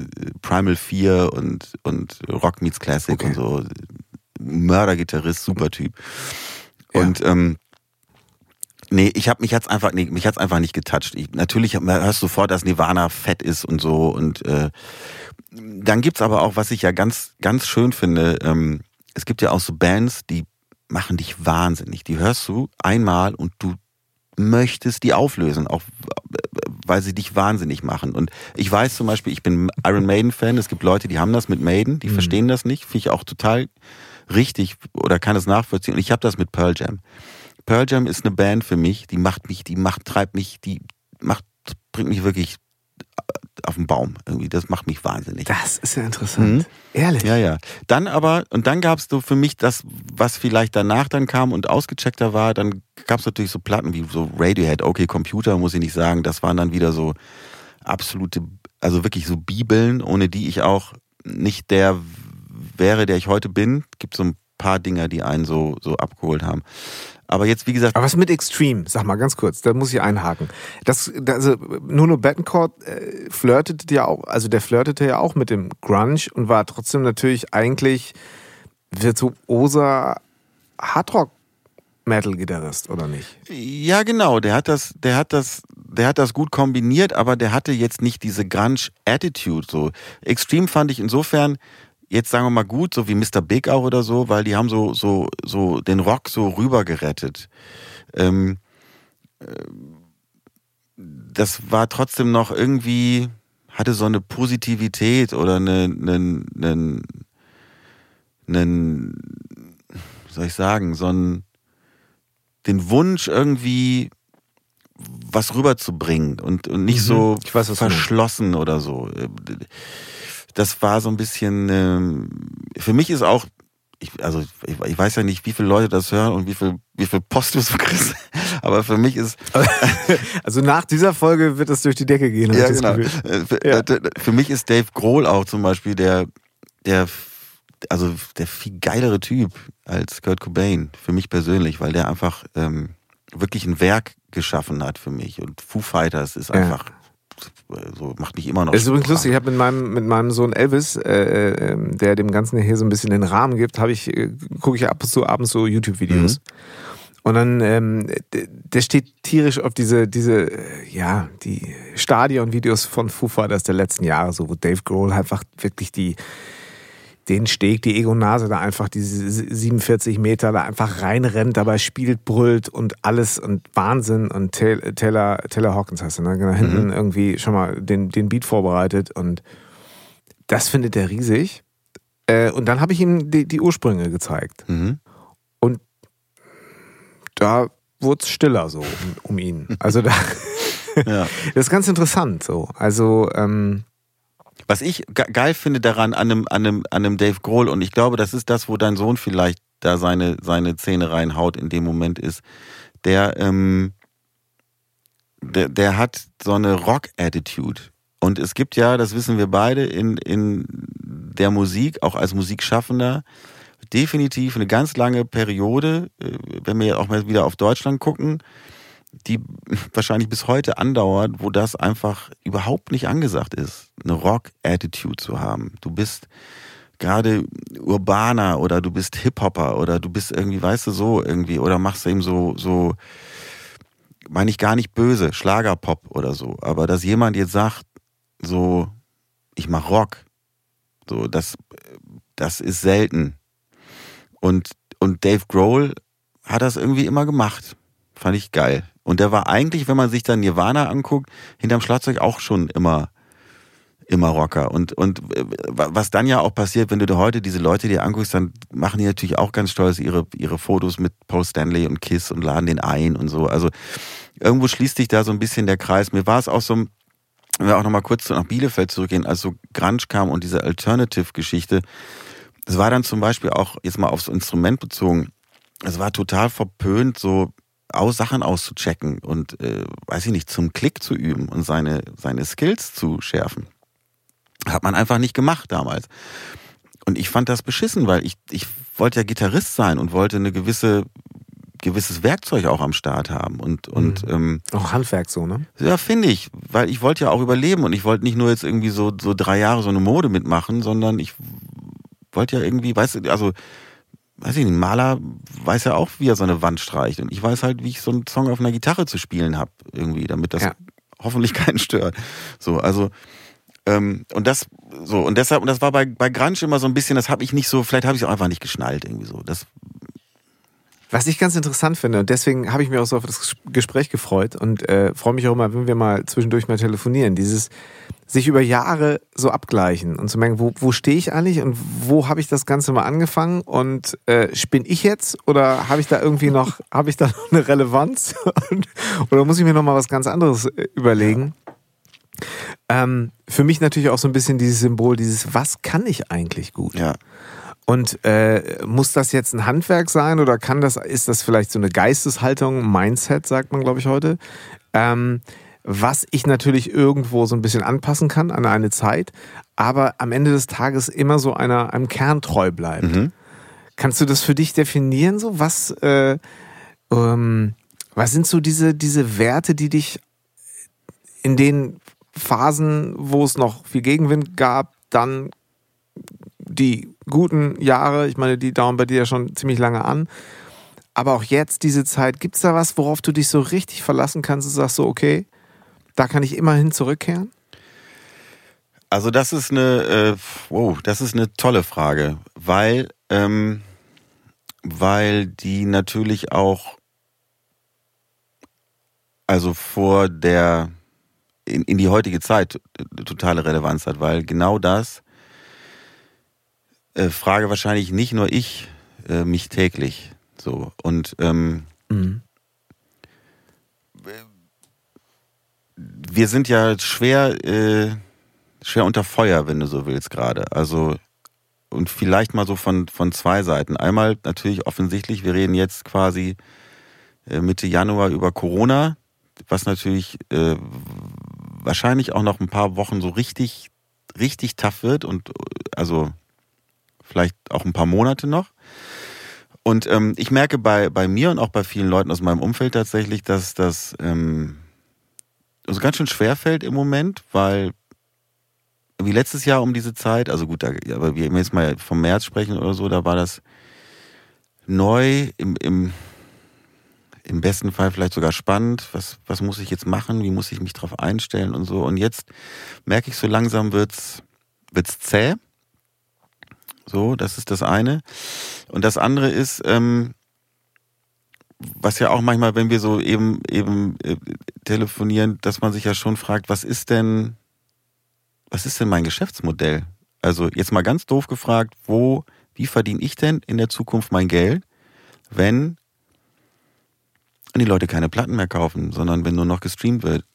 Primal 4 und, und Rock Meets Classic okay. und so. Mördergitarrist, super Typ. Ja. Und ähm, Nee, ich habe mich jetzt einfach nee, mich hat's einfach nicht getoucht. Ich, natürlich hörst du sofort, dass Nirvana fett ist und so und äh, dann gibt's aber auch, was ich ja ganz ganz schön finde, ähm, es gibt ja auch so Bands, die machen dich wahnsinnig. Die hörst du einmal und du möchtest die auflösen, auch weil sie dich wahnsinnig machen. Und ich weiß zum Beispiel, ich bin Iron Maiden Fan. Es gibt Leute, die haben das mit Maiden, die mhm. verstehen das nicht. Finde ich auch total richtig oder kann es nachvollziehen. Und ich habe das mit Pearl Jam. Pearl Jam ist eine Band für mich, die macht mich, die macht, treibt mich, die macht, bringt mich wirklich auf dem Baum. Irgendwie, das macht mich wahnsinnig. Das ist ja interessant. Mhm. Ehrlich. Ja, ja. Dann aber, und dann gab es so für mich das, was vielleicht danach dann kam und ausgecheckter war, dann gab es natürlich so Platten wie so Radiohead, okay, Computer, muss ich nicht sagen, das waren dann wieder so absolute, also wirklich so Bibeln, ohne die ich auch nicht der wäre, der ich heute bin. Gibt so ein paar Dinger, die einen so, so abgeholt haben. Aber jetzt, wie gesagt. Aber was mit Extreme? Sag mal ganz kurz, da muss ich einhaken. Das, also Nuno Bettencourt äh, flirtete ja auch, also der flirtete ja auch mit dem Grunge und war trotzdem natürlich eigentlich virtuoser Hardrock Metal-Gitarrist, oder nicht? Ja, genau. Der hat das, der hat das, der hat das gut kombiniert, aber der hatte jetzt nicht diese Grunge-Attitude. So Extreme fand ich insofern jetzt sagen wir mal gut, so wie Mr. Big auch oder so, weil die haben so so so den Rock so rüber gerettet. Ähm, äh, das war trotzdem noch irgendwie hatte so eine Positivität oder eine, eine, eine, eine soll ich sagen, so ein den Wunsch irgendwie was rüberzubringen und, und nicht mhm. so weiß, verschlossen oder so. Das war so ein bisschen, äh, für mich ist auch, ich, also ich, ich, weiß ja nicht, wie viele Leute das hören und wie viel, wie viel Post du so kriegst, aber für mich ist... also nach dieser Folge wird es durch die Decke gehen. Ja, genau. Äh, für, ja. Äh, für mich ist Dave Grohl auch zum Beispiel der, der also der viel geilere Typ als Kurt Cobain, für mich persönlich, weil der einfach ähm, wirklich ein Werk geschaffen hat für mich. Und Foo Fighters ist einfach. Ja. So macht mich immer noch. Das ist übrigens lustig. Ich habe mit meinem mit meinem Sohn Elvis, äh, äh, der dem Ganzen hier so ein bisschen den Rahmen gibt, habe ich äh, gucke ich ab und zu abends so YouTube-Videos. Mhm. Und dann, ähm, der steht tierisch auf diese, diese, ja, die Stadion-Videos von Foo Fighters der letzten Jahre, so wo Dave Grohl einfach wirklich die, den Steg, die Ego-Nase da einfach diese 47 Meter da einfach reinrennt, dabei spielt, brüllt und alles und Wahnsinn und Taylor, Taylor Hawkins hast du, ne? Genau, hinten mhm. irgendwie schon mal den, den Beat vorbereitet und das findet er riesig. Äh, und dann habe ich ihm die, die Ursprünge gezeigt. Mhm. Und da wurde es stiller so um, um ihn. Also da, ja. das ist ganz interessant so. Also, ähm, was ich geil finde daran an einem, an, einem, an einem Dave Grohl, und ich glaube, das ist das, wo dein Sohn vielleicht da seine, seine Zähne reinhaut in dem Moment ist, der, ähm, der, der hat so eine Rock-Attitude. Und es gibt ja, das wissen wir beide, in, in der Musik, auch als Musikschaffender, definitiv eine ganz lange Periode, äh, wenn wir auch mal wieder auf Deutschland gucken, die wahrscheinlich bis heute andauert, wo das einfach überhaupt nicht angesagt ist, eine Rock-Attitude zu haben. Du bist gerade urbaner oder du bist Hip-Hopper oder du bist irgendwie, weißt du, so irgendwie oder machst eben so, so, meine ich gar nicht böse, Schlagerpop oder so, aber dass jemand jetzt sagt, so, ich mach Rock, so, das, das ist selten. Und, und Dave Grohl hat das irgendwie immer gemacht. Fand ich geil. Und der war eigentlich, wenn man sich dann Nirvana anguckt, hinterm Schlagzeug auch schon immer immer Rocker. Und, und äh, was dann ja auch passiert, wenn du dir heute diese Leute dir anguckst, dann machen die natürlich auch ganz stolz ihre, ihre Fotos mit Paul Stanley und Kiss und laden den ein und so. Also irgendwo schließt sich da so ein bisschen der Kreis. Mir war es auch so, wenn wir auch nochmal kurz nach Bielefeld zurückgehen, als so Grunge kam und diese Alternative-Geschichte, es war dann zum Beispiel auch jetzt mal aufs Instrument bezogen, es war total verpönt, so aus Sachen auszuchecken und, äh, weiß ich nicht, zum Klick zu üben und seine, seine Skills zu schärfen. Hat man einfach nicht gemacht damals. Und ich fand das beschissen, weil ich, ich wollte ja Gitarrist sein und wollte eine gewisse gewisses Werkzeug auch am Start haben und und mhm. ähm, auch Handwerk so ne ja finde ich weil ich wollte ja auch überleben und ich wollte nicht nur jetzt irgendwie so so drei Jahre so eine Mode mitmachen sondern ich wollte ja irgendwie weißt du also weiß ich nicht, ein Maler weiß ja auch, wie er so eine Wand streicht. Und ich weiß halt, wie ich so einen Song auf einer Gitarre zu spielen habe, irgendwie, damit das ja. hoffentlich keinen stört. So, also, ähm, und das, so, und deshalb, und das war bei, bei Grunge immer so ein bisschen, das habe ich nicht so, vielleicht habe ich es auch einfach nicht geschnallt, irgendwie so. Das was ich ganz interessant finde, und deswegen habe ich mich auch so auf das Gespräch gefreut und äh, freue mich auch immer, wenn wir mal zwischendurch mal telefonieren, dieses sich über Jahre so abgleichen und zu merken, wo, wo stehe ich eigentlich und wo habe ich das Ganze mal angefangen und äh, spinne ich jetzt oder habe ich da irgendwie noch, habe ich da noch eine Relevanz oder muss ich mir noch mal was ganz anderes äh, überlegen? ähm, für mich natürlich auch so ein bisschen dieses Symbol, dieses, was kann ich eigentlich gut? Ja. Und äh, muss das jetzt ein Handwerk sein oder kann das, ist das vielleicht so eine Geisteshaltung, Mindset, sagt man, glaube ich, heute? Ähm, was ich natürlich irgendwo so ein bisschen anpassen kann an eine Zeit, aber am Ende des Tages immer so einer, einem Kern treu bleibt. Mhm. Kannst du das für dich definieren? So was, äh, ähm, was sind so diese, diese Werte, die dich in den Phasen, wo es noch viel Gegenwind gab, dann die guten Jahre, ich meine, die dauern bei dir ja schon ziemlich lange an, aber auch jetzt diese Zeit, gibt es da was, worauf du dich so richtig verlassen kannst und sagst so, okay, da kann ich immerhin zurückkehren? Also das ist eine, äh, wow, das ist eine tolle Frage, weil, ähm, weil die natürlich auch, also vor der, in, in die heutige Zeit totale Relevanz hat, weil genau das äh, frage wahrscheinlich nicht nur ich äh, mich täglich so und ähm, Mhm. wir sind ja schwer, äh, schwer unter Feuer, wenn du so willst gerade. Also und vielleicht mal so von von zwei Seiten. Einmal natürlich offensichtlich, wir reden jetzt quasi äh, Mitte Januar über Corona, was natürlich äh, wahrscheinlich auch noch ein paar Wochen so richtig richtig tough wird und äh, also vielleicht auch ein paar Monate noch. Und ähm, ich merke bei, bei mir und auch bei vielen Leuten aus meinem Umfeld tatsächlich, dass das ähm, also ganz schön schwer fällt im Moment, weil wie letztes Jahr um diese Zeit, also gut, da, aber wir jetzt mal vom März sprechen oder so, da war das neu, im, im, im besten Fall vielleicht sogar spannend. Was, was muss ich jetzt machen? Wie muss ich mich drauf einstellen und so? Und jetzt merke ich, so langsam wird's, wird's zäh. So, das ist das eine. Und das andere ist, ähm, was ja auch manchmal, wenn wir so eben eben äh, telefonieren, dass man sich ja schon fragt, was ist denn, was ist denn mein Geschäftsmodell? Also jetzt mal ganz doof gefragt, wo, wie verdiene ich denn in der Zukunft mein Geld, wenn die Leute keine Platten mehr kaufen, sondern wenn nur noch gestreamt wird?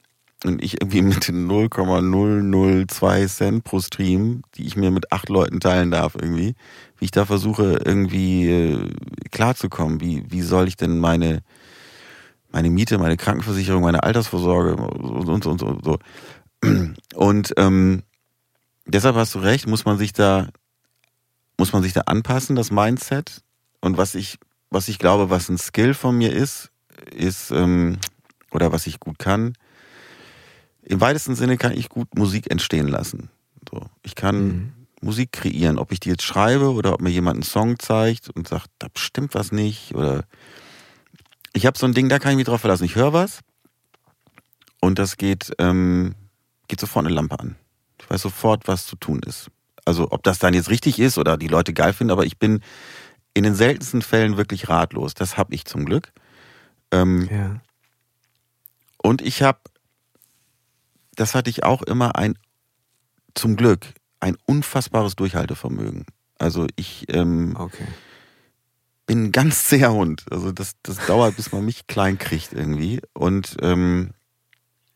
Und ich irgendwie mit den 0,002 Cent pro Stream, die ich mir mit acht Leuten teilen darf, irgendwie, wie ich da versuche, irgendwie äh, klarzukommen. Wie, wie soll ich denn meine, meine Miete, meine Krankenversicherung, meine Altersvorsorge und, und, und, und so. Und ähm, deshalb hast du recht, muss man sich da, muss man sich da anpassen, das Mindset. Und was ich, was ich glaube, was ein Skill von mir ist, ist, ähm, oder was ich gut kann, im weitesten Sinne kann ich gut Musik entstehen lassen. So, ich kann Mhm. Musik kreieren, ob ich die jetzt schreibe oder ob mir jemand einen Song zeigt und sagt, da stimmt was nicht oder ich habe so ein Ding, da kann ich mich drauf verlassen. Ich höre was und das geht, ähm, geht sofort eine Lampe an. Ich weiß sofort, was zu tun ist. Also ob das dann jetzt richtig ist oder die Leute geil finden, aber ich bin in den seltensten Fällen wirklich ratlos. Das habe ich zum Glück. Ähm, Ja. und ich habe, das hatte ich auch immer ein, zum Glück, ein unfassbares Durchhaltevermögen. Also ich ähm, Okay. bin ein ganz zäher Hund. Also das, das dauert, bis man mich klein kriegt irgendwie. Und ähm,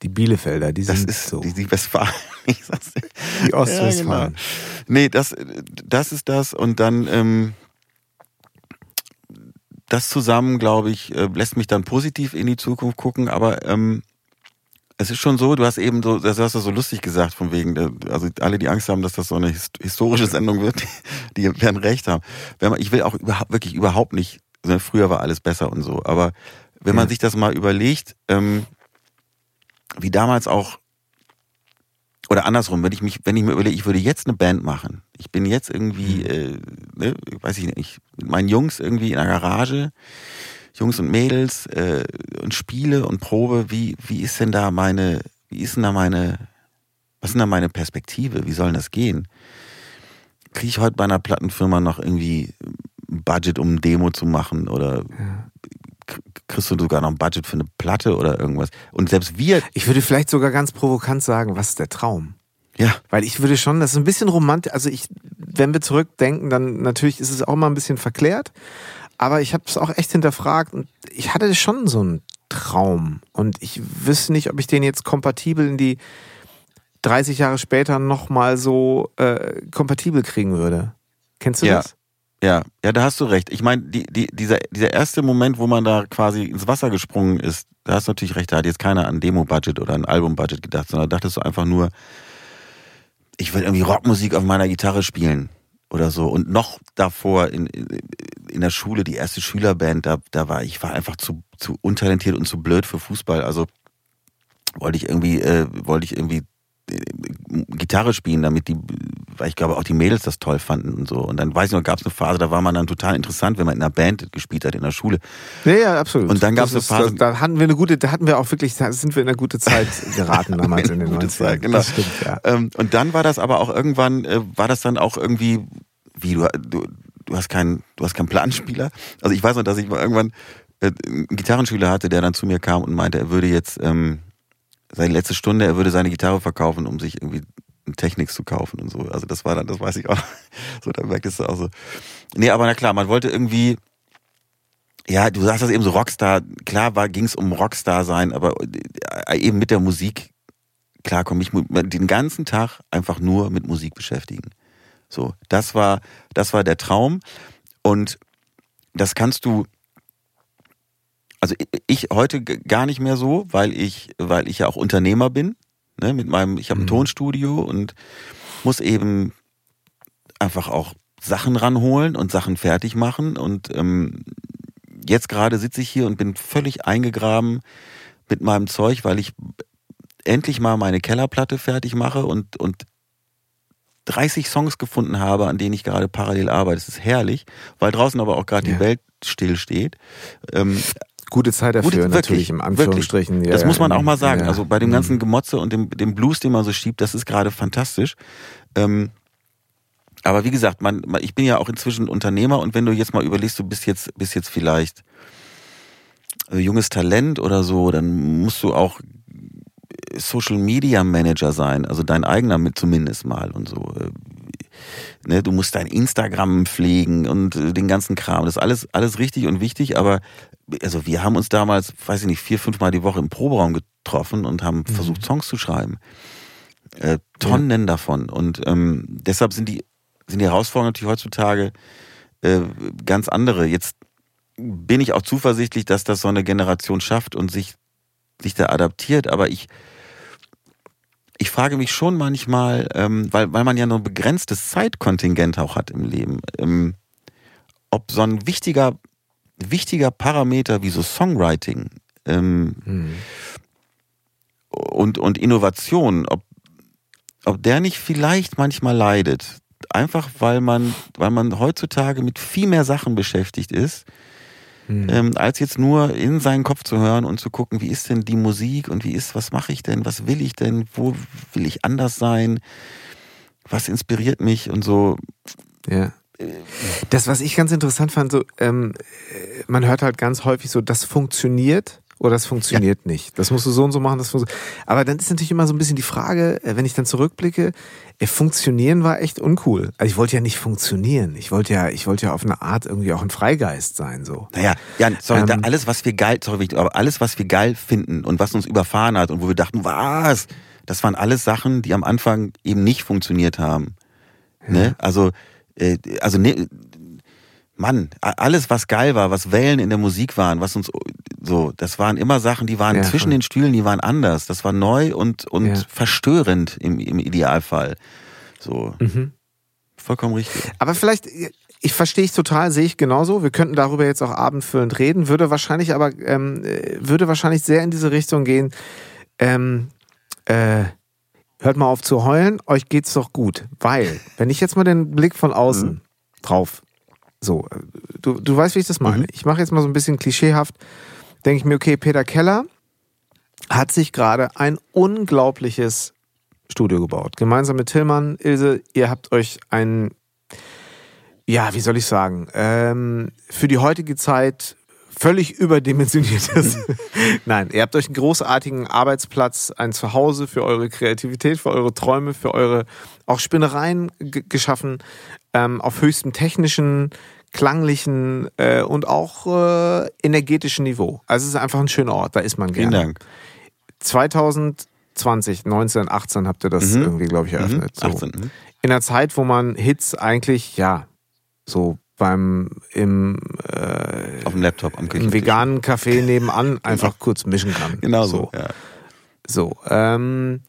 Die Bielefelder, die das sind ist so. die, die Westfalen. Die Ostwestfalen. Ja, Nee, das, das ist das. Und dann ähm, das zusammen, glaube ich, äh, lässt mich dann positiv in die Zukunft gucken. Aber ähm, es ist schon so, du hast eben so, das hast du so lustig gesagt, von wegen, äh, also alle, die Angst haben, dass das so eine his- historische Sendung wird, die werden recht haben. Wenn man, ich will auch überhaupt, wirklich überhaupt nicht, ne, früher war alles besser und so, aber wenn man Ja. sich das mal überlegt, ähm, wie damals auch, oder andersrum, wenn ich mich, wenn ich mir überlege, ich würde jetzt eine Band machen. Ich bin jetzt irgendwie, äh, ne, weiß ich nicht, mit meinen Jungs irgendwie in einer Garage, Jungs und Mädels äh, und Spiele und Probe. Wie, wie ist denn da meine, wie ist denn da meine, was ist denn da meine Perspektive? Wie soll das gehen? Kriege ich heute bei einer Plattenfirma noch irgendwie ein Budget, um ein Demo zu machen oder k- kriegst du sogar noch ein Budget für eine Platte oder irgendwas? Und selbst wir, Ich würde vielleicht sogar ganz provokant sagen, was ist der Traum? ja, Weil ich würde schon, das ist ein bisschen romantisch, also ich, wenn wir zurückdenken, dann natürlich ist es auch mal ein bisschen verklärt, aber ich habe es auch echt hinterfragt und ich hatte schon so einen Traum und ich wüsste nicht, ob ich den jetzt kompatibel in die 30 Jahre später nochmal so äh, kompatibel kriegen würde. Kennst du Ja. das? Ja, ja, da hast du recht. Ich meine, die, die, dieser, dieser erste Moment, wo man da quasi ins Wasser gesprungen ist, da hast du natürlich recht, da hat jetzt keiner an Demo-Budget oder an Album-Budget gedacht, sondern da dachtest du einfach nur, ich will irgendwie Rockmusik auf meiner Gitarre spielen oder so. Und noch davor in, in der Schule, die erste Schülerband, da, da war ich war einfach zu, zu untalentiert und zu blöd für Fußball. Also wollte ich irgendwie, äh, wollte ich irgendwie Gitarre spielen, damit die, weil ich glaube auch die Mädels das toll fanden und so. Und dann weiß ich noch, gab es eine Phase, da war man dann total interessant, wenn man in einer Band gespielt hat in der Schule. Ja, ja, absolut. Und dann gab's Das eine Phase- Da, da hatten wir eine gute, da hatten wir auch wirklich, da sind wir in eine gute Zeit geraten damals in den Gute 90ern. Zeit, genau. Das stimmt, ja. Ähm, und dann war das aber auch irgendwann, äh, war das dann auch irgendwie, wie du, du, du hast keinen, du hast keinen Planspieler. Also ich weiß noch, dass ich mal irgendwann äh, einen Gitarrenschüler hatte, der dann zu mir kam und meinte, er würde jetzt ähm, seine letzte Stunde, er würde seine Gitarre verkaufen, um sich irgendwie einen Technics zu kaufen und so. Also das war dann, das weiß ich auch. So, da merktest du auch so. Nee, aber na klar, man wollte irgendwie, ja, du sagst das eben so Rockstar, klar war, ging es um Rockstar sein, aber äh, eben mit der Musik, klar komme ich den ganzen Tag einfach nur mit Musik beschäftigen. So, das war, das war der Traum. Und das kannst du, also ich- heute gar nicht mehr so, weil ich, weil ich ja auch Unternehmer bin, ne, mit meinem, ich habe ein Mhm. Tonstudio und muss eben einfach auch Sachen ranholen und Sachen fertig machen. Und ähm, jetzt gerade sitze ich hier und bin völlig eingegraben mit meinem Zeug, weil ich endlich mal meine Kellerplatte fertig mache und, und 30 Songs gefunden habe, an denen ich gerade parallel arbeite. Das ist herrlich, weil draußen aber auch gerade Ja. die Welt still steht. Ähm, Gute Zeit dafür, Gute- natürlich wirklich, im Anführungsstrichen. Ja, das ja, muss man in- auch mal sagen. ja. Also bei dem Mhm. ganzen Gemotze und dem, dem Blues, den man so schiebt, das ist gerade fantastisch. Ähm, aber wie gesagt, man, ich bin ja auch inzwischen Unternehmer und wenn du jetzt mal überlegst, du bist jetzt, bist jetzt vielleicht äh, junges Talent oder so, dann musst du auch Social Media Manager sein, also dein eigener mit zumindest mal und so. Äh, Ne, du musst dein Instagram pflegen und äh, den ganzen Kram. Das ist alles, alles richtig und wichtig, aber also wir haben uns damals, weiß ich nicht, vier, fünf Mal die Woche im Proberaum getroffen und haben versucht, Songs zu schreiben. Äh, Tonnen davon. Und ähm, deshalb sind die, sind die Herausforderungen natürlich heutzutage äh, ganz andere. Jetzt bin ich auch zuversichtlich, dass das so eine Generation schafft und sich, sich da adaptiert, aber ich, ich frage mich schon manchmal, ähm, weil, weil man ja nur ein begrenztes Zeitkontingent auch hat im Leben, ähm, ob so ein wichtiger, wichtiger Parameter wie so Songwriting ähm, Mhm. und, und Innovation, ob, ob der nicht vielleicht manchmal leidet. Einfach weil man, weil man heutzutage mit viel mehr Sachen beschäftigt ist, Mhm. ähm, als jetzt nur in seinen Kopf zu hören und zu gucken, wie ist denn die Musik und wie ist, was mache ich denn, was will ich denn, wo will ich anders sein, was inspiriert mich und so. Ja. Das, was ich ganz interessant fand, so, ähm, äh, man hört halt ganz häufig so, das funktioniert oder das funktioniert nicht. Das musst du so und so machen, das funktioniert. Aber dann ist natürlich immer so ein bisschen die Frage, äh, wenn ich dann zurückblicke, äh, funktionieren war echt uncool. Also ich wollte ja nicht funktionieren. Ich wollte ja, ich wollte ja auf eine Art irgendwie auch ein Freigeist sein, so. Naja, ja, sorry, da Ähm, alles, was wir geil, sorry, aber alles, was wir geil finden und was uns überfahren hat und wo wir dachten, was, das waren alles Sachen, die am Anfang eben nicht funktioniert haben. Ne? Also, äh, also ne, Mann, alles, was geil war, was Wellen in der Musik waren, was uns so, das waren immer Sachen, die waren Ja, zwischen den Stühlen, die waren anders. Das war neu und, und Ja. verstörend im, im Idealfall. So, Mhm. vollkommen richtig. Aber vielleicht, ich verstehe ich total, sehe ich genauso. Wir könnten darüber jetzt auch abendfüllend reden, würde wahrscheinlich aber, ähm, äh, würde wahrscheinlich sehr in diese Richtung gehen. Ähm, äh, hört mal auf zu heulen, euch geht's doch gut. Weil, wenn ich jetzt mal den Blick von außen Mhm. drauf, so, äh, du, du weißt, wie ich das meine. Mhm. Ich mache jetzt mal so ein bisschen klischeehaft, denke ich mir, okay, Peter Keller hat sich gerade ein unglaubliches Studio gebaut. Gemeinsam mit Tillmann, Ilse, ihr habt euch ein, ja, wie soll ich sagen, ähm, für die heutige Zeit völlig überdimensioniertes. Nein, ihr habt euch einen großartigen Arbeitsplatz, ein Zuhause für eure Kreativität, für eure Träume, für eure auch Spinnereien geschaffen, ähm, auf höchstem technischen, klanglichen äh, und auch äh, energetischen Niveau. Also es ist einfach ein schöner Ort, da ist man Vielen gerne. Dank. 2019, 18 habt ihr das Mhm. irgendwie, glaube ich, eröffnet. Mhm, So. 18. mhm. In einer Zeit, wo man Hits eigentlich, ja, so beim im, äh, Auf dem Laptop am im Küchentisch. veganen Café nebenan einfach kurz mischen kann. Genau so. so. Ja. So, ähm,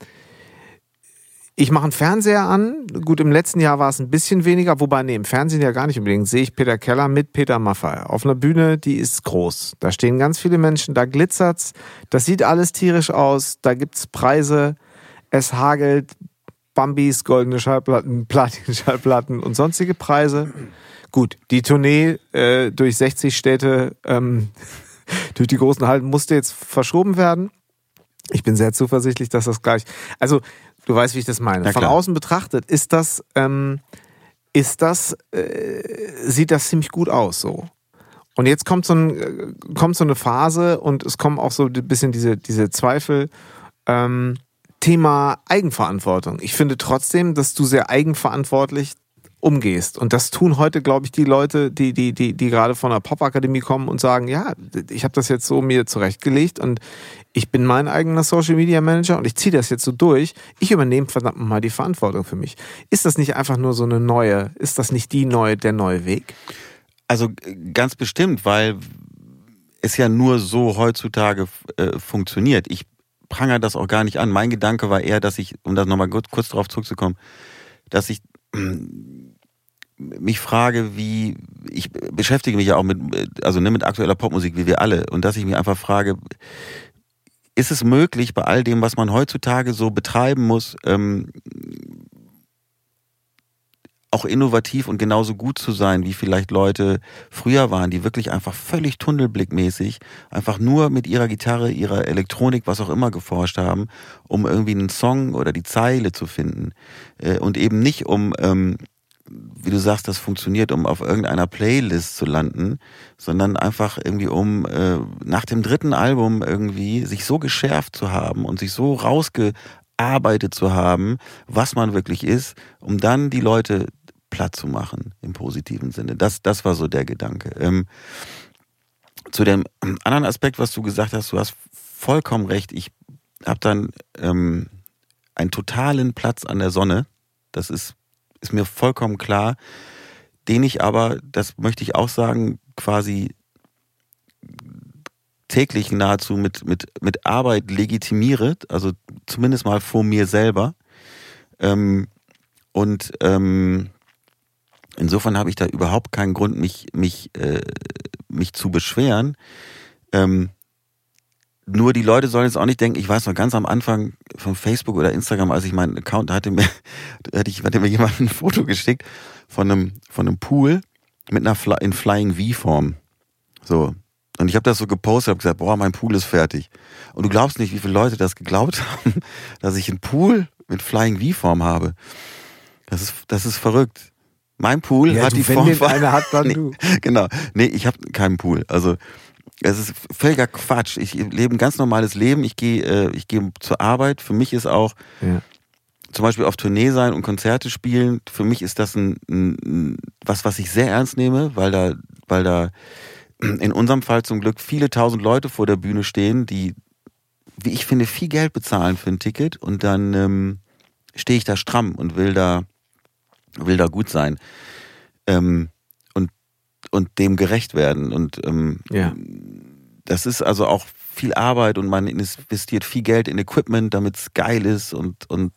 ich mache einen Fernseher an. Gut, im letzten Jahr war es ein bisschen weniger, wobei, nee, im Fernsehen ja gar nicht unbedingt. Sehe ich Peter Keller mit Peter Maffay. Auf einer Bühne, die ist groß. Da stehen ganz viele Menschen, da glitzert's. Das sieht alles tierisch aus. Da gibt's Preise. Es hagelt Bambis, goldene Schallplatten, Platin-Schallplatten und sonstige Preise. Gut, die Tournee äh, durch 60 Städte, ähm, durch die großen Hallen musste jetzt verschoben werden. Ich bin sehr zuversichtlich, dass das gleich. Also, du weißt, wie ich das meine. Von außen betrachtet ist das, ähm, ist das, äh, sieht das ziemlich gut aus so. Und jetzt kommt so, ein, äh, kommt so eine Phase und es kommen auch so ein bisschen diese, diese Zweifel. Ähm, Thema Eigenverantwortung. Ich finde trotzdem, dass du sehr eigenverantwortlich umgehst. Und das tun heute, glaube ich, die Leute, die, die, die, die gerade von der Popakademie kommen und sagen, ja, ich habe das jetzt so mir zurechtgelegt und ich bin mein eigener Social Media Manager und ich ziehe das jetzt so durch. Ich übernehme verdammt mal die Verantwortung für mich. Ist das nicht einfach nur so eine neue, ist das nicht die neue, der neue Weg? Also ganz bestimmt, weil es ja nur so heutzutage äh, funktioniert. Ich prangere das auch gar nicht an. Mein Gedanke war eher, dass ich, um das nochmal kurz, kurz darauf zurückzukommen, dass ich mich frage, wie ich beschäftige mich ja auch mit, also ne, mit aktueller Popmusik, wie wir alle, und dass ich mich einfach frage, ist es möglich, bei all dem, was man heutzutage so betreiben muss, ähm, auch innovativ und genauso gut zu sein, wie vielleicht Leute früher waren, die wirklich einfach völlig tunnelblickmäßig einfach nur mit ihrer Gitarre, ihrer Elektronik, was auch immer geforscht haben, um irgendwie einen Song oder die Zeile zu finden äh, und eben nicht um ähm, wie du sagst, das funktioniert, um auf irgendeiner Playlist zu landen, sondern einfach irgendwie um äh, nach dem dritten Album irgendwie sich so geschärft zu haben und sich so rausgearbeitet zu haben, was man wirklich ist, um dann die Leute platt zu machen im positiven Sinne. Das, das war so der Gedanke. Ähm, zu dem anderen Aspekt, was du gesagt hast, du hast vollkommen recht. Ich habe dann ähm, einen totalen Platz an der Sonne. Das ist ist mir vollkommen klar, den ich aber, das möchte ich auch sagen, quasi täglich nahezu mit, mit, mit Arbeit legitimiere, also zumindest mal vor mir selber. Ähm, und ähm, insofern habe ich da überhaupt keinen Grund, mich, mich, äh, mich zu beschweren. Ähm, nur die Leute sollen jetzt auch nicht denken, ich weiß noch ganz am Anfang von Facebook oder Instagram, als ich meinen Account hatte, mir, hatte, ich, hatte mir jemand ein Foto geschickt von einem, von einem Pool mit einer Fly, in Flying V-Form. So. Und ich habe das so gepostet, habe gesagt, boah, mein Pool ist fertig. Und du glaubst nicht, wie viele Leute das geglaubt haben, dass ich einen Pool mit Flying V-Form habe. Das ist, das ist verrückt. Mein Pool Ja, hat du, die wenn Form den von, einer hat, dann nee, du. Genau. Nee, ich habe keinen Pool. Also es ist völliger Quatsch. Ich lebe ein ganz normales Leben. Ich gehe äh, ich gehe zur Arbeit. Für mich ist auch Ja. zum Beispiel auf Tournee sein und Konzerte spielen. Für mich ist das ein, ein, was, was ich sehr ernst nehme, weil da, weil da in unserem Fall zum Glück viele tausend Leute vor der Bühne stehen, die, wie ich finde, viel Geld bezahlen für ein Ticket und dann ähm, stehe ich da stramm und will da, will da gut sein. Ähm, und dem gerecht werden. Und ähm, Ja. das ist also auch viel Arbeit und man investiert viel Geld in Equipment, damit es geil ist und, und,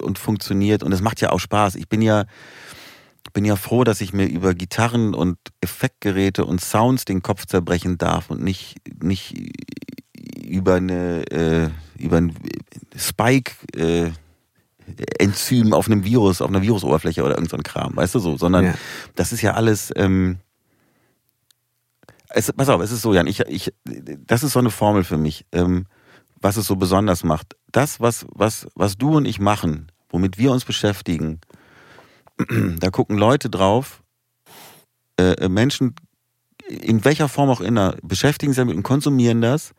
und funktioniert. Und es macht ja auch Spaß. Ich bin ja, bin ja froh, dass ich mir über Gitarren und Effektgeräte und Sounds den Kopf zerbrechen darf und nicht, nicht über eine äh, über ein Spike äh, Enzym auf einem Virus, auf einer Virusoberfläche oder irgend so ein Kram, weißt du so, sondern Ja. das ist ja alles ähm, es, pass auf, es ist so, Jan, ich, ich, das ist so eine Formel für mich, ähm, was es so besonders macht. Das, was, was, was du und ich machen, womit wir uns beschäftigen, da gucken Leute drauf, äh, äh, Menschen, in welcher Form auch immer, beschäftigen sich damit und konsumieren das,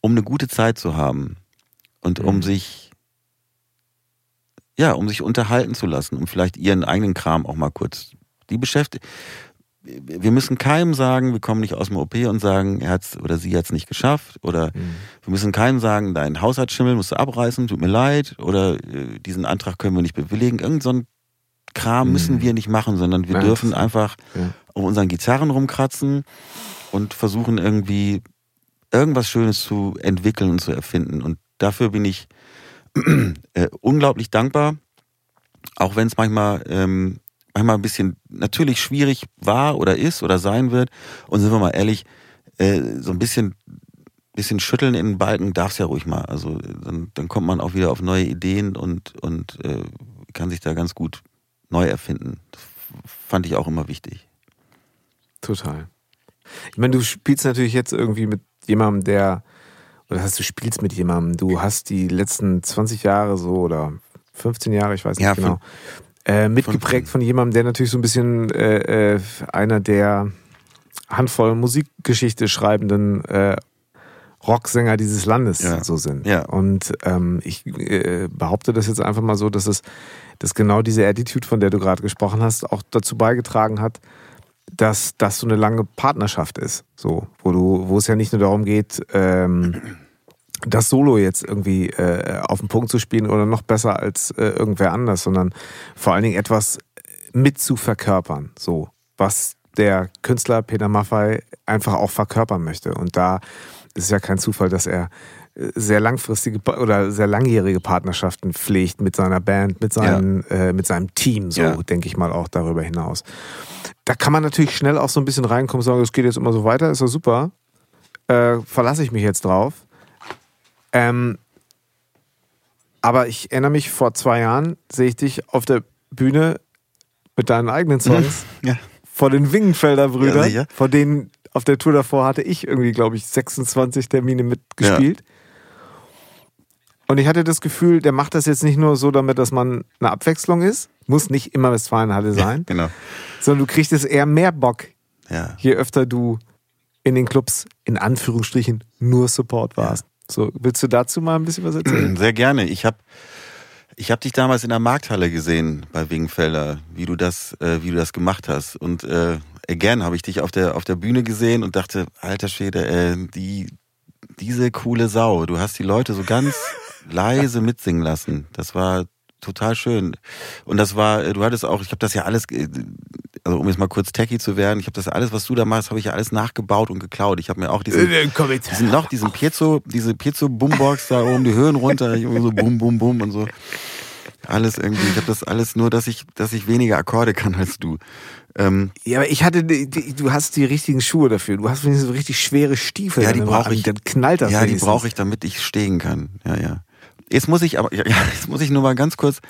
um eine gute Zeit zu haben. Und um Mhm. sich, ja, um sich unterhalten zu lassen, um vielleicht ihren eigenen Kram auch mal kurz, die beschäftigen, wir müssen keinem sagen, wir kommen nicht aus dem OP und sagen, er hat's oder sie hat's nicht geschafft. Oder mhm. wir müssen keinem sagen, dein Haus hat Schimmel, musst du abreißen, tut mir leid. Oder äh, diesen Antrag können wir nicht bewilligen. Irgend so ein Kram mhm. müssen wir nicht machen, sondern wir Nein. dürfen einfach ja. auf unseren Gitarren rumkratzen und versuchen irgendwie irgendwas Schönes zu entwickeln und zu erfinden. Und dafür bin ich äh, unglaublich dankbar, auch wenn es manchmal ähm, manchmal ein bisschen natürlich schwierig war oder ist oder sein wird. Und sind wir mal ehrlich, äh, so ein bisschen, bisschen schütteln in den Balken darf es ja ruhig mal. Also dann, dann kommt man auch wieder auf neue Ideen und, und äh, kann sich da ganz gut neu erfinden. Das fand ich auch immer wichtig. Total. Ich meine, du spielst natürlich jetzt irgendwie mit jemandem, der, oder heißt, du spielst mit jemandem, du hast die letzten 20 Jahre so oder 15 Jahre, ich weiß nicht ja, genau, äh, mitgeprägt von, von jemandem, der natürlich so ein bisschen äh, äh, einer der Handvoll Musikgeschichte schreibenden äh, Rocksänger dieses Landes ja. so sind. Ja. Und ähm, ich äh, behaupte das jetzt einfach mal so, dass es dass genau diese Attitude, von der du gerade gesprochen hast, auch dazu beigetragen hat, dass das so eine lange Partnerschaft ist. So, wo du, wo es ja nicht nur darum geht, ähm, das Solo jetzt irgendwie äh, auf den Punkt zu spielen oder noch besser als äh, irgendwer anders, sondern vor allen Dingen etwas mit zu verkörpern, so was der Künstler Peter Maffei einfach auch verkörpern möchte. Und da ist es ja kein Zufall, dass er äh, sehr langfristige oder sehr langjährige Partnerschaften pflegt mit seiner Band, mit, seinen, ja. äh, mit seinem Team, so ja. denke ich mal auch darüber hinaus. Da kann man natürlich schnell auch so ein bisschen reinkommen und sagen, es geht jetzt immer so weiter, ist doch super. Äh, verlasse ich mich jetzt drauf. Ähm, aber ich erinnere mich, vor zwei Jahren sehe ich dich auf der Bühne mit deinen eigenen Songs ja. vor den Wingenfelder Brüdern, ja, vor denen auf der Tour davor hatte ich irgendwie, glaube ich, 26 Termine mitgespielt. Ja. Und ich hatte das Gefühl, der macht das jetzt nicht nur so, damit dass man eine Abwechslung ist, muss nicht immer Westfalenhalle sein, genau. sondern du kriegst es eher mehr Bock, je öfter du in den Clubs in Anführungsstrichen nur Support warst. So, willst du dazu mal ein bisschen was erzählen? Sehr gerne. Ich habe ich hab dich damals in der Markthalle gesehen bei Wingenfelder, wie du das, äh, wie du das gemacht hast. Und äh, again habe ich dich auf der, auf der Bühne gesehen und dachte, alter Schwede, äh, die, diese coole Sau. Du hast die Leute so ganz leise mitsingen lassen. Das war total schön. Und das war, äh, du hattest auch, ich habe das ja alles, äh, also um jetzt mal kurz techy zu werden, ich habe das alles, was du da machst, habe ich ja alles nachgebaut und geklaut. Ich habe mir auch diesen, äh, diesen noch diesen Piezo, diese Piezo Boombox da oben die Höhen runter, ich so bum bum bum und so. Alles irgendwie, ich habe das alles nur, dass ich, dass ich weniger Akkorde kann als du. Ähm, ja, aber ich hatte, die, die, du hast die richtigen Schuhe dafür. Du hast so richtig schwere Stiefel. Ja, die brauche ich. Dann knallt das. Ja, die brauche ich, damit ich stehen kann. Ja, ja. Jetzt muss ich aber, ja, jetzt muss ich nur mal ganz kurz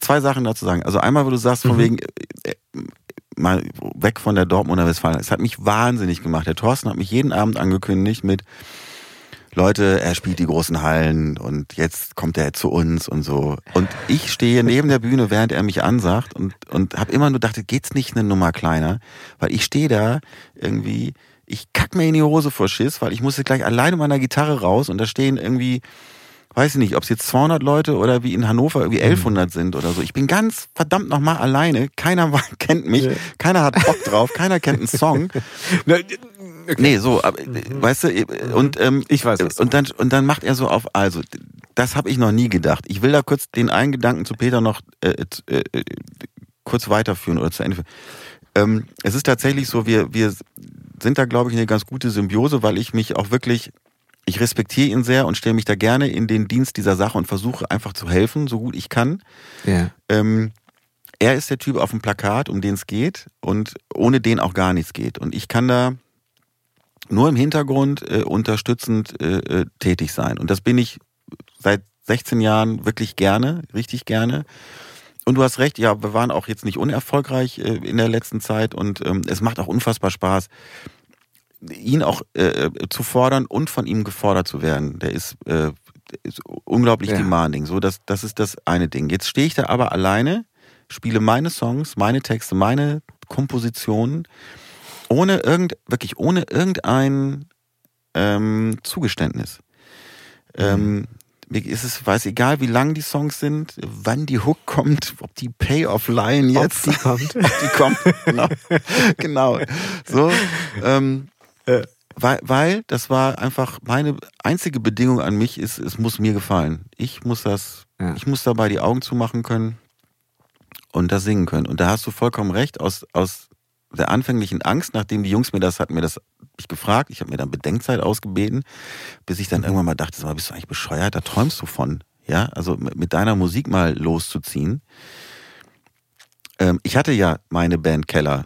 zwei Sachen dazu sagen. Also einmal, wo du sagst, von mhm. wegen, äh, äh, mal weg von der Dortmunder Westfalen. Es hat mich wahnsinnig gemacht. Der Thorsten hat mich jeden Abend angekündigt mit, Leute, er spielt die großen Hallen und jetzt kommt er zu uns und so. Und ich stehe neben der Bühne, während er mich ansagt und, und habe immer nur gedacht, geht's nicht eine Nummer kleiner? Weil ich stehe da irgendwie, ich kack mir in die Hose vor Schiss, weil ich musste gleich alleine meiner Gitarre raus und da stehen irgendwie weiß ich nicht, ob es jetzt 200 Leute oder wie in Hannover irgendwie 1100 mhm. sind oder so. Ich bin ganz verdammt nochmal alleine. Keiner kennt mich, ja. keiner hat Bock drauf, keiner kennt einen Song. Okay. Nee, so, aber, mhm. weißt du, äh, und ähm, ich weiß was und dann und dann macht er so auf, also das habe ich noch nie gedacht. Ich will da kurz den einen Gedanken zu Peter noch äh, äh, äh, kurz weiterführen oder zu Ende führen. Ähm, es ist tatsächlich so, wir wir sind da glaube ich eine ganz gute Symbiose, weil ich mich auch wirklich ich respektiere ihn sehr und stelle mich da gerne in den Dienst dieser Sache und versuche einfach zu helfen, so gut ich kann. Ja. Ähm, er ist der Typ auf dem Plakat, um den es geht und ohne den auch gar nichts geht. Und ich kann da nur im Hintergrund äh, unterstützend äh, äh tätig sein. Und das bin ich seit 16 Jahren wirklich gerne, richtig gerne. Und du hast recht, ja, wir waren auch jetzt nicht unerfolgreich äh, in der letzten Zeit und ähm, es macht auch unfassbar Spaß ihn auch äh, zu fordern und von ihm gefordert zu werden. Der ist, äh, ist unglaublich ja. demanding. So, das, das ist das eine Ding. Jetzt stehe ich da aber alleine, spiele meine Songs, meine Texte, meine Kompositionen, ohne irgend, wirklich ohne irgendein ähm, Zugeständnis. Ähm, mir ist es, weiß egal, wie lang die Songs sind, wann die Hook kommt, ob die Payoff-Line jetzt. Ob die kommt. ob die kommt, genau. genau. So, ähm, weil, weil das war einfach meine einzige Bedingung an mich ist, es muss mir gefallen. Ich muss das, Ja. ich muss dabei die Augen zumachen können und das singen können. Und da hast du vollkommen recht, aus, aus der anfänglichen Angst, nachdem die Jungs mir das hatten, mir das mich gefragt, ich habe mir dann Bedenkzeit ausgebeten, bis ich dann irgendwann mal dachte, mal, bist du eigentlich bescheuert, da träumst du von. Ja, also mit mit deiner Musik mal loszuziehen. Ähm, ich hatte ja meine Band Keller,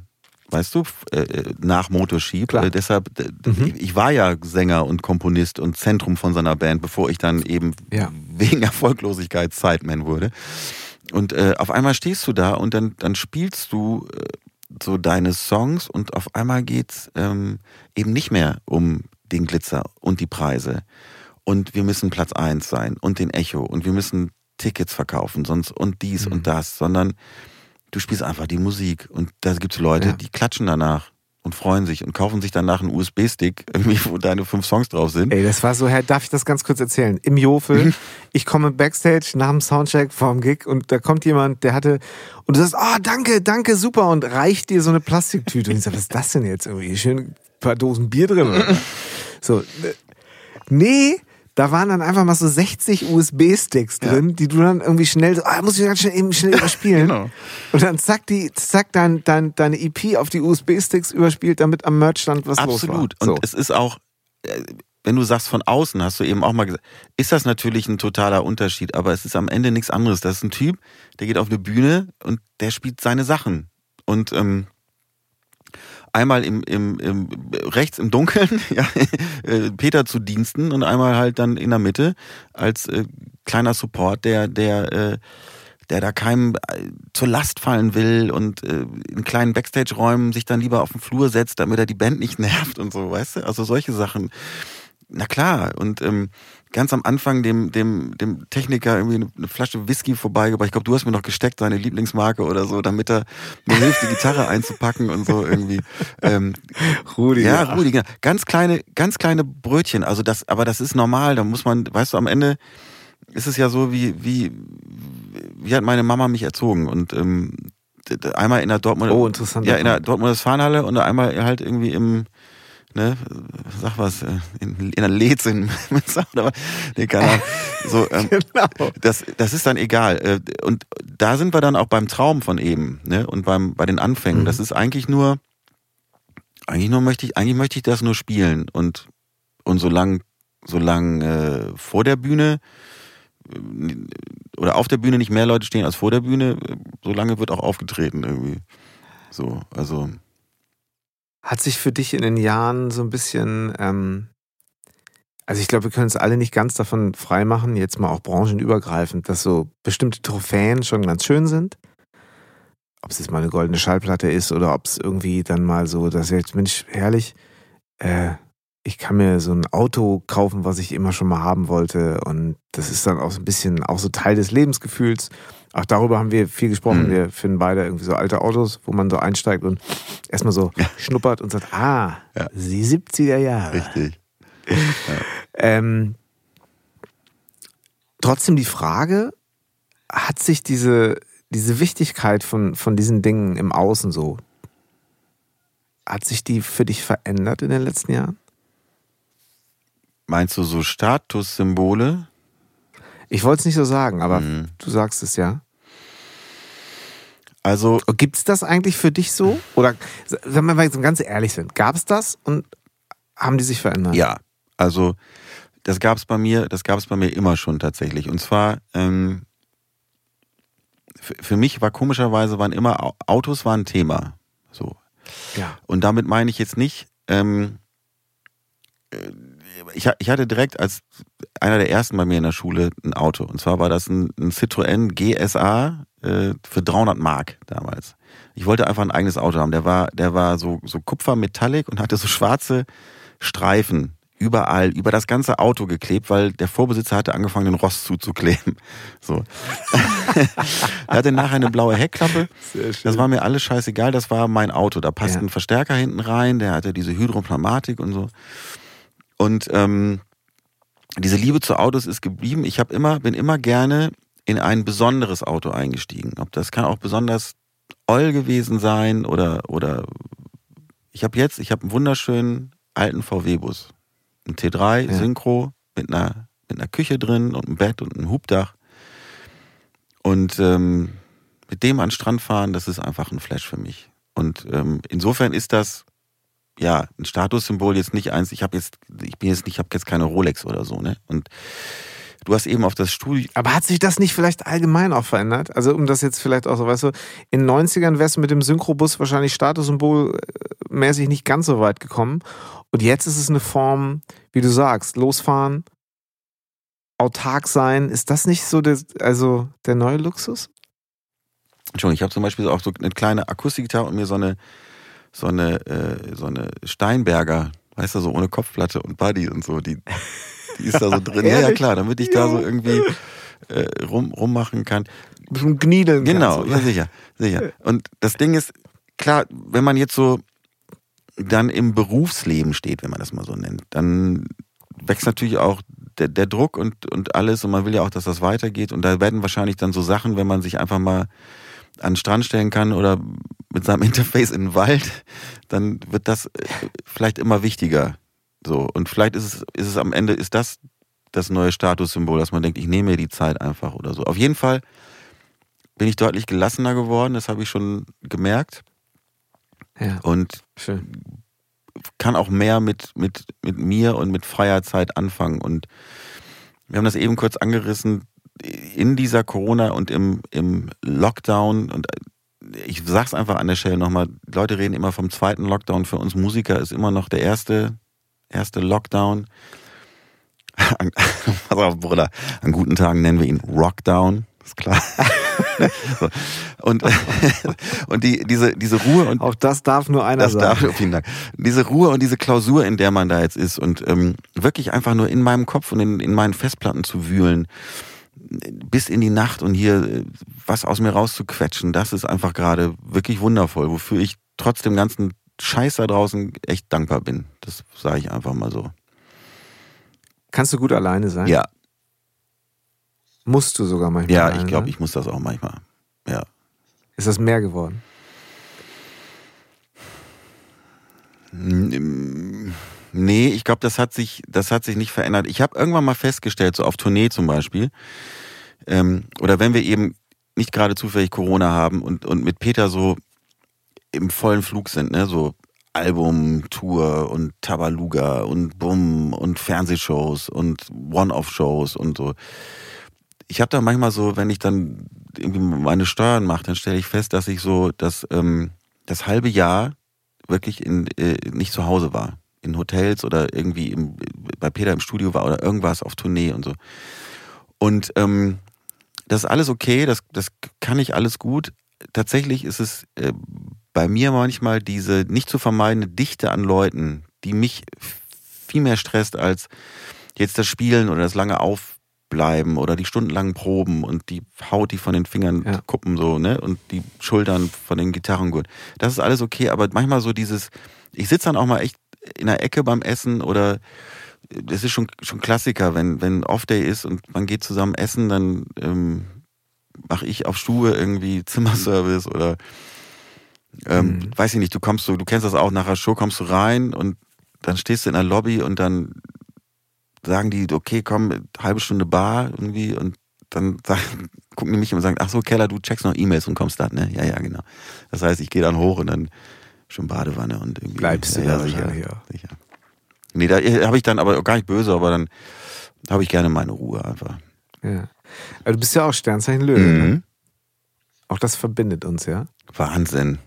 weißt du, f- äh, nach Motorsheep. Klar. Äh, deshalb, äh, ich, ich war ja Sänger und Komponist und Zentrum von seiner Band, bevor ich dann eben Ja. wegen Erfolglosigkeit Sideman wurde. Und äh, auf einmal stehst du da und dann, dann spielst du äh, so deine Songs und auf einmal geht's ähm, eben nicht mehr um den Glitzer und die Preise. Und wir müssen Platz eins sein und den Echo und wir müssen Tickets verkaufen sonst und dies Mhm. und das, sondern du spielst einfach die Musik und da gibt's Leute, Ja. die klatschen danach und freuen sich und kaufen sich danach einen USB-Stick, wo deine fünf Songs drauf sind. Ey, das war so, Herr, darf ich das ganz kurz erzählen? Im Jofel, ich komme Backstage nach dem Soundcheck vorm Gig und da kommt jemand, der hatte, und du sagst, ah, danke, danke, super, und reicht dir so eine Plastiktüte. Und ich sag, was ist das denn jetzt irgendwie? Schön ein paar Dosen Bier drin. Oder? so, äh, nee, da waren dann einfach mal so 60 USB-Sticks drin, die du dann irgendwie schnell, so, ah, muss ich ganz schnell eben schnell überspielen. Genau. Und dann zack, die, zack, dein, dein, deine EP auf die USB-Sticks überspielt, damit am Merchstand was los war. Absolut. So. Und es ist auch, äh, wenn du sagst von außen, hast du eben auch mal gesagt, ist das natürlich ein totaler Unterschied, aber es ist am Ende nichts anderes. Das ist ein Typ, der geht auf eine Bühne und der spielt seine Sachen. Und ähm, einmal im, im, im rechts im Dunkeln, ja, äh, Peter zu Diensten und einmal halt dann in der Mitte als äh, kleiner Support, der, der, äh, der da keinem äh, zur Last fallen will und äh, in kleinen Backstage-Räumen sich dann lieber auf den Flur setzt, damit er die Band nicht nervt und so, weißt du? Also solche Sachen. Na klar, und ähm, ganz am Anfang dem, dem, dem Techniker irgendwie eine, Flasche Whisky vorbeigebracht. Ich glaube, du hast mir noch gesteckt, seine Lieblingsmarke oder so, damit er mir hilft, die Gitarre einzupacken und so irgendwie. Ähm, Rudi. ja, Rudi, genau. Ganz kleine, ganz kleine Brötchen. Also das, aber das ist normal. Da muss man, weißt du, am Ende ist es ja so, wie, wie, wie hat meine Mama mich erzogen. Und ähm, einmal in der Dortmunder, Oh, interessant. ja, in der Dortmunder Fahnhalle und einmal halt irgendwie im, ne, sag was, äh, in, in der Leeds in oder was? Nee, keine Ahnung. So, ähm, Genau. das, das ist dann egal. Äh, Und da sind wir dann auch beim Traum von eben, ne? Und beim, bei den Anfängen. Mhm. Das ist eigentlich nur, eigentlich nur möchte ich, eigentlich möchte ich das nur spielen. Und, und solange, solange äh, vor der Bühne äh, oder auf der Bühne nicht mehr Leute stehen als vor der Bühne, solange wird auch aufgetreten irgendwie. So, also. Hat sich für dich in den Jahren so ein bisschen, ähm, also ich glaube, wir können uns alle nicht ganz davon freimachen, jetzt mal auch branchenübergreifend, dass so bestimmte Trophäen schon ganz schön sind. Ob es jetzt mal eine goldene Schallplatte ist oder ob es irgendwie dann mal so, dass jetzt, Mensch, herrlich, äh, ich kann mir so ein Auto kaufen, was ich immer schon mal haben wollte. Und das ist dann auch so ein bisschen auch so Teil des Lebensgefühls. Auch darüber haben wir viel gesprochen. Mhm. Wir finden beide irgendwie so alte Autos, wo man so einsteigt und erstmal so schnuppert und sagt, ah, Ja. die 70er Jahre. Richtig. Ähm, trotzdem die Frage, hat sich diese, diese Wichtigkeit von, von diesen Dingen im Außen so, hat sich die für dich verändert in den letzten Jahren? Meinst du so Statussymbole? Ich wollte es nicht so sagen, aber Mhm. du sagst es ja. Also, Gibt es das eigentlich für dich so? Oder, wenn wir mal ganz ehrlich sind, gab es das und haben die sich verändert? ja. Also, das gab es bei mir, das gab es bei mir immer schon tatsächlich. Und zwar, ähm, für, mich war komischerweise waren immer Au- Autos waren ein Thema. So. Ja. Und damit meine ich jetzt nicht, ähm, äh, ich, ich hatte direkt als einer der ersten bei mir in der Schule ein Auto. Und zwar war das ein, ein Citroën GSA äh, für 300 Mark damals. Ich wollte einfach ein eigenes Auto haben. Der war, der war so, so Kupfermetallic und hatte so schwarze Streifen überall, über das ganze Auto geklebt, weil der Vorbesitzer hatte angefangen, den Rost zuzukleben. So. er hatte nachher eine blaue Heckklappe. Sehr schön. Das war mir alles scheißegal, das war mein Auto. Da passte Ja. ein Verstärker hinten rein, der hatte diese Hydropneumatik und so. Und ähm, diese Liebe zu Autos ist geblieben. Ich habe immer, bin immer gerne in ein besonderes Auto eingestiegen. Ob das kann auch besonders oll gewesen sein oder, oder ich habe jetzt, ich habe einen wunderschönen alten VW-Bus. Ein T3 Ja. Synchro mit einer, mit einer Küche drin und einem Bett und einem Hubdach. Und ähm, mit dem an den Strand fahren, das ist einfach ein Flash für mich. Und ähm, insofern ist das ja ein Statussymbol jetzt nicht eins. Ich habe jetzt, ich bin jetzt nicht, ich habe jetzt keine Rolex oder so, ne? Und du hast eben auf das Studio, Aber hat sich das nicht vielleicht allgemein auch verändert? Also um das jetzt vielleicht auch so, weißt du, in den 90ern wärst du mit dem Synchrobus wahrscheinlich statussymbolmäßig nicht ganz so weit gekommen. Und jetzt ist es eine Form, wie du sagst, losfahren, autark sein. Ist das nicht so der, also der neue Luxus? Entschuldigung, ich habe zum Beispiel auch so eine kleine Akustikgitarre und mir so eine, so eine, äh, so eine Steinberger, weißt du, so ohne Kopfplatte und Buddy und so, die, die ist da so drin. ja, ja, klar, damit ich da so irgendwie äh, rum, rummachen kann. Ein bisschen gniedeln. Genau, kannst, ja, oder? sicher, sicher. Und das Ding ist, klar, wenn man jetzt so dann im Berufsleben steht, wenn man das mal so nennt, dann wächst natürlich auch der, der Druck und, und alles und man will ja auch, dass das weitergeht und da werden wahrscheinlich dann so Sachen, wenn man sich einfach mal an den Strand stellen kann oder mit seinem Interface in den Wald, dann wird das äh, vielleicht immer wichtiger. So und vielleicht ist es, ist es am Ende, ist das das neue Statussymbol, dass man denkt, ich nehme mir die Zeit einfach oder so. Auf jeden Fall bin ich deutlich gelassener geworden, das habe ich schon gemerkt Ja, und schön. kann auch mehr mit, mit, mit mir und mit freier Zeit anfangen. Und wir haben das eben kurz angerissen, in dieser Corona und im, im Lockdown und ich sag's einfach an der Stelle nochmal, Leute reden immer vom zweiten Lockdown. Für uns Musiker ist immer noch der erste, erste Lockdown. An, pass auf, Bruder, an guten Tagen nennen wir ihn Rockdown, ist klar. so. Und, und die, diese, diese Ruhe und Auch das darf nur einer das darf, sagen. vielen Dank. Diese Ruhe und diese Klausur, in der man da jetzt ist und ähm, wirklich einfach nur in meinem Kopf und in, in meinen Festplatten zu wühlen, bis in die Nacht und hier äh, was aus mir rauszuquetschen, das ist einfach gerade wirklich wundervoll, wofür ich trotz dem ganzen Scheiß da draußen echt dankbar bin. Das sage ich einfach mal so. Kannst du gut alleine sein? Ja, Musst du sogar manchmal. ja, ich glaube, ich muss das auch manchmal. Ja. Ist das mehr geworden? Nee, ich glaube, das hat sich, das hat sich nicht verändert. Ich habe irgendwann mal festgestellt, so auf Tournee zum Beispiel, ähm, oder wenn wir eben nicht gerade zufällig Corona haben und, und mit Peter so im vollen Flug sind, ne, so Album, Tour und Tabaluga und Bumm und Fernsehshows und One-Off-Shows und so. Ich habe da manchmal so, wenn ich dann irgendwie meine Steuern mache, dann stelle ich fest, dass ich so das, ähm, das halbe Jahr wirklich in, äh, nicht zu Hause war. In Hotels oder irgendwie im, bei Peter im Studio war oder irgendwas auf Tournee und so. Und ähm, das ist alles okay, das, das kann ich alles gut. Tatsächlich ist es äh, bei mir manchmal diese nicht zu vermeidende Dichte an Leuten, die mich viel mehr stresst als jetzt das Spielen oder das lange Aufbleiben oder die stundenlangen Proben und die Haut, die von den Fingern Ja. kuppen so, ne? Und die Schultern von den Gitarrengurt. Das ist alles okay, aber manchmal so dieses, ich sitze dann auch mal echt in der Ecke beim Essen oder das ist schon, schon Klassiker, wenn, wenn Off-Day ist und man geht zusammen essen, dann ähm, mache ich auf Stube irgendwie Zimmerservice oder ähm, Mhm. weiß ich nicht, du kommst so, du kennst das auch, nach der Show kommst du rein und dann stehst du in der Lobby und dann sagen die, okay, komm, halbe Stunde Bar irgendwie und dann sagen, gucken die mich und sagen, ach so, Keller, du checkst noch E-Mails und kommst dann, ne? Ja, ja, genau. Das heißt, ich gehe dann hoch und dann schon Badewanne und irgendwie. Bleibst du ja, da ja, sicher, sicher. Nee, da habe ich dann aber gar nicht böse, aber dann habe ich gerne meine Ruhe einfach. Ja. Aber du bist ja auch Sternzeichen Löwe. Ne? Mhm. Auch das verbindet uns, ja. Wahnsinn.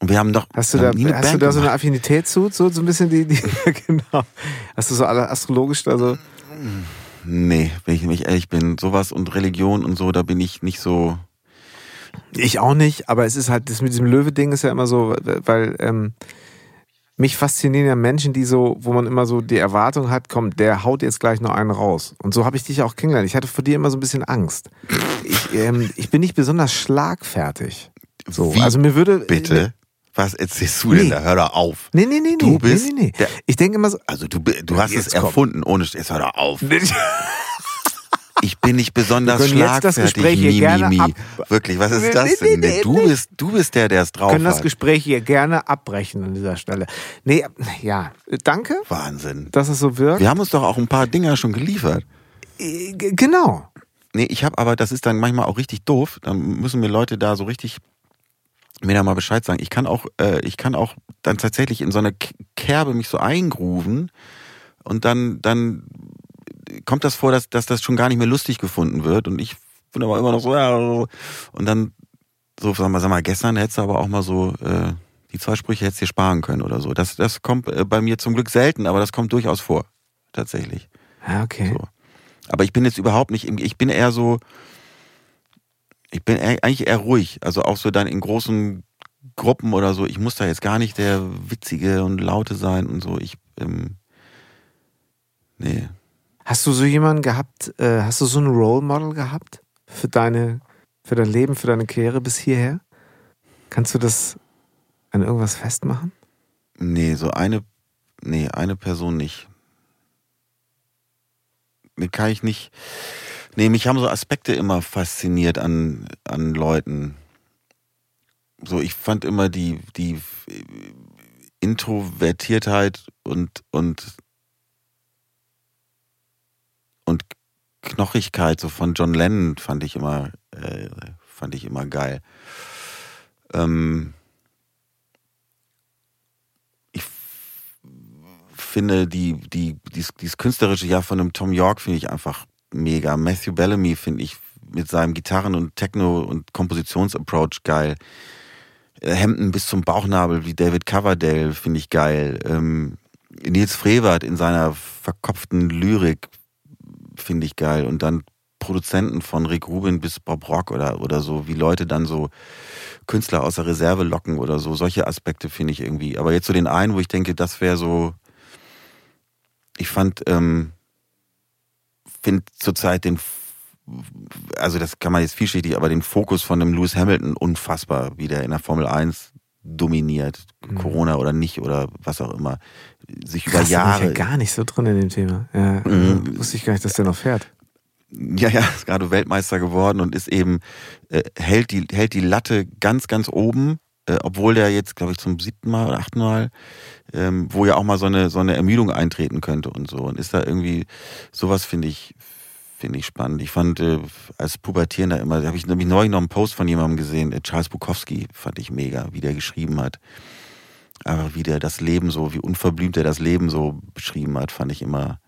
Und wir haben doch Hast du da, haben nie eine hast du da so eine gemacht. Affinität zu? So, so ein bisschen die, die genau. Hast du so alle astrologisch da so? Nee, wenn ich mich ehrlich bin, sowas und Religion und so, da bin ich nicht so. Ich auch nicht, aber es ist halt, das mit diesem Löwe-Ding ist ja immer so, weil ähm, mich faszinieren ja Menschen, die so, wo man immer so die Erwartung hat, komm, der haut jetzt gleich noch einen raus. Und so habe ich dich auch kennengelernt. Ich hatte vor dir immer so ein bisschen Angst. Ich, ähm, ich bin nicht besonders schlagfertig. So, Wie also mir würde Bitte? Was erzählst du denn Nee. da? Hör doch auf. Nee, nee, nee, nee. Du bist nee, nee, nee. Ich denke immer so. Also du, du hast es Jetzt komm. erfunden, ohne jetzt hör doch auf. Ich bin nicht besonders Wir können jetzt das schlagfertig, Gespräch hier mi, gerne mi, mi. Wirklich, was Nee, ist das nee, denn? nee, du, nee. bist, du bist der, der es drauf können das hat. Gespräch hier gerne abbrechen an dieser Stelle. Nee, ja, danke, Wahnsinn. dass es so wirkt. Wir haben uns doch auch ein paar Dinger schon geliefert. Äh, Genau. Nee, ich habe aber, das ist dann manchmal auch richtig doof. Dann müssen mir Leute da so richtig mir da mal Bescheid sagen. Ich kann auch, äh, ich kann auch dann tatsächlich in so eine Kerbe mich so eingrooven und dann, dann kommt das vor, dass, dass das schon gar nicht mehr lustig gefunden wird und ich bin aber immer noch so, ja, und dann so, sag mal, sag mal, gestern hättest du aber auch mal so, äh, die zwei Sprüche hättest du dir sparen können oder so. Das, das kommt äh, bei mir zum Glück selten, aber das kommt durchaus vor. Tatsächlich. Ja, okay. So. Aber ich bin jetzt überhaupt nicht, ich bin eher so, ich bin eigentlich eher ruhig. Also auch so dann in großen Gruppen oder so. Ich muss da jetzt gar nicht der Witzige und Laute sein und so. Ich, ähm, nee. Hast du so jemanden gehabt, äh, hast du so ein Role Model gehabt für deine, für dein Leben, für deine Karriere bis hierher? Kannst du das an irgendwas festmachen? Nee, so eine, nee, eine Person nicht. Kann ich nicht. Nee, mich haben so Aspekte immer fasziniert an, an Leuten. So, ich fand immer die, die Introvertiertheit und, und, und Knochigkeit so von John Lennon fand ich immer, äh, fand ich immer geil. Ähm, ich finde die, die, dies, künstlerische Jahr von einem Tom York finde ich einfach mega. Matthew Bellamy finde ich mit seinem Gitarren- und Techno- und Kompositionsapproach geil. Äh, Hemden bis zum Bauchnabel wie David Coverdale finde ich geil. Ähm, Nils Frevert in seiner verkopften Lyrik finde ich geil. Und dann Produzenten von Rick Rubin bis Bob Rock oder, oder so, wie Leute dann so Künstler aus der Reserve locken oder so. Solche Aspekte finde ich irgendwie. Aber jetzt so den einen, wo ich denke, das wäre so. Ich fand, ähm, finde zurzeit den, also das kann man jetzt vielschichtig, aber den Fokus von dem Lewis Hamilton unfassbar, wie der in der Formel 1 dominiert. Mhm. Corona oder nicht oder was auch immer. Sich über Krass, da bin ich Jahre. ja gar nicht so drin in dem Thema. Ja, Mhm. Wusste ich gar nicht, dass der noch fährt. Ja, ja, ist gerade Weltmeister geworden und ist eben, äh, hält, die, hält die Latte ganz, ganz oben, äh, obwohl der jetzt, glaube ich, zum siebten Mal oder achten Mal, ähm, wo ja auch mal so eine, so eine Ermüdung eintreten könnte und so. Und ist da irgendwie, sowas finde ich, finde ich spannend. Ich fand äh, als Pubertierender immer, da habe ich nämlich neulich noch einen Post von jemandem gesehen, äh, Charles Bukowski, fand ich mega, wie der geschrieben hat. Aber wie der das Leben so, wie unverblümt er das Leben so beschrieben hat, fand ich immer,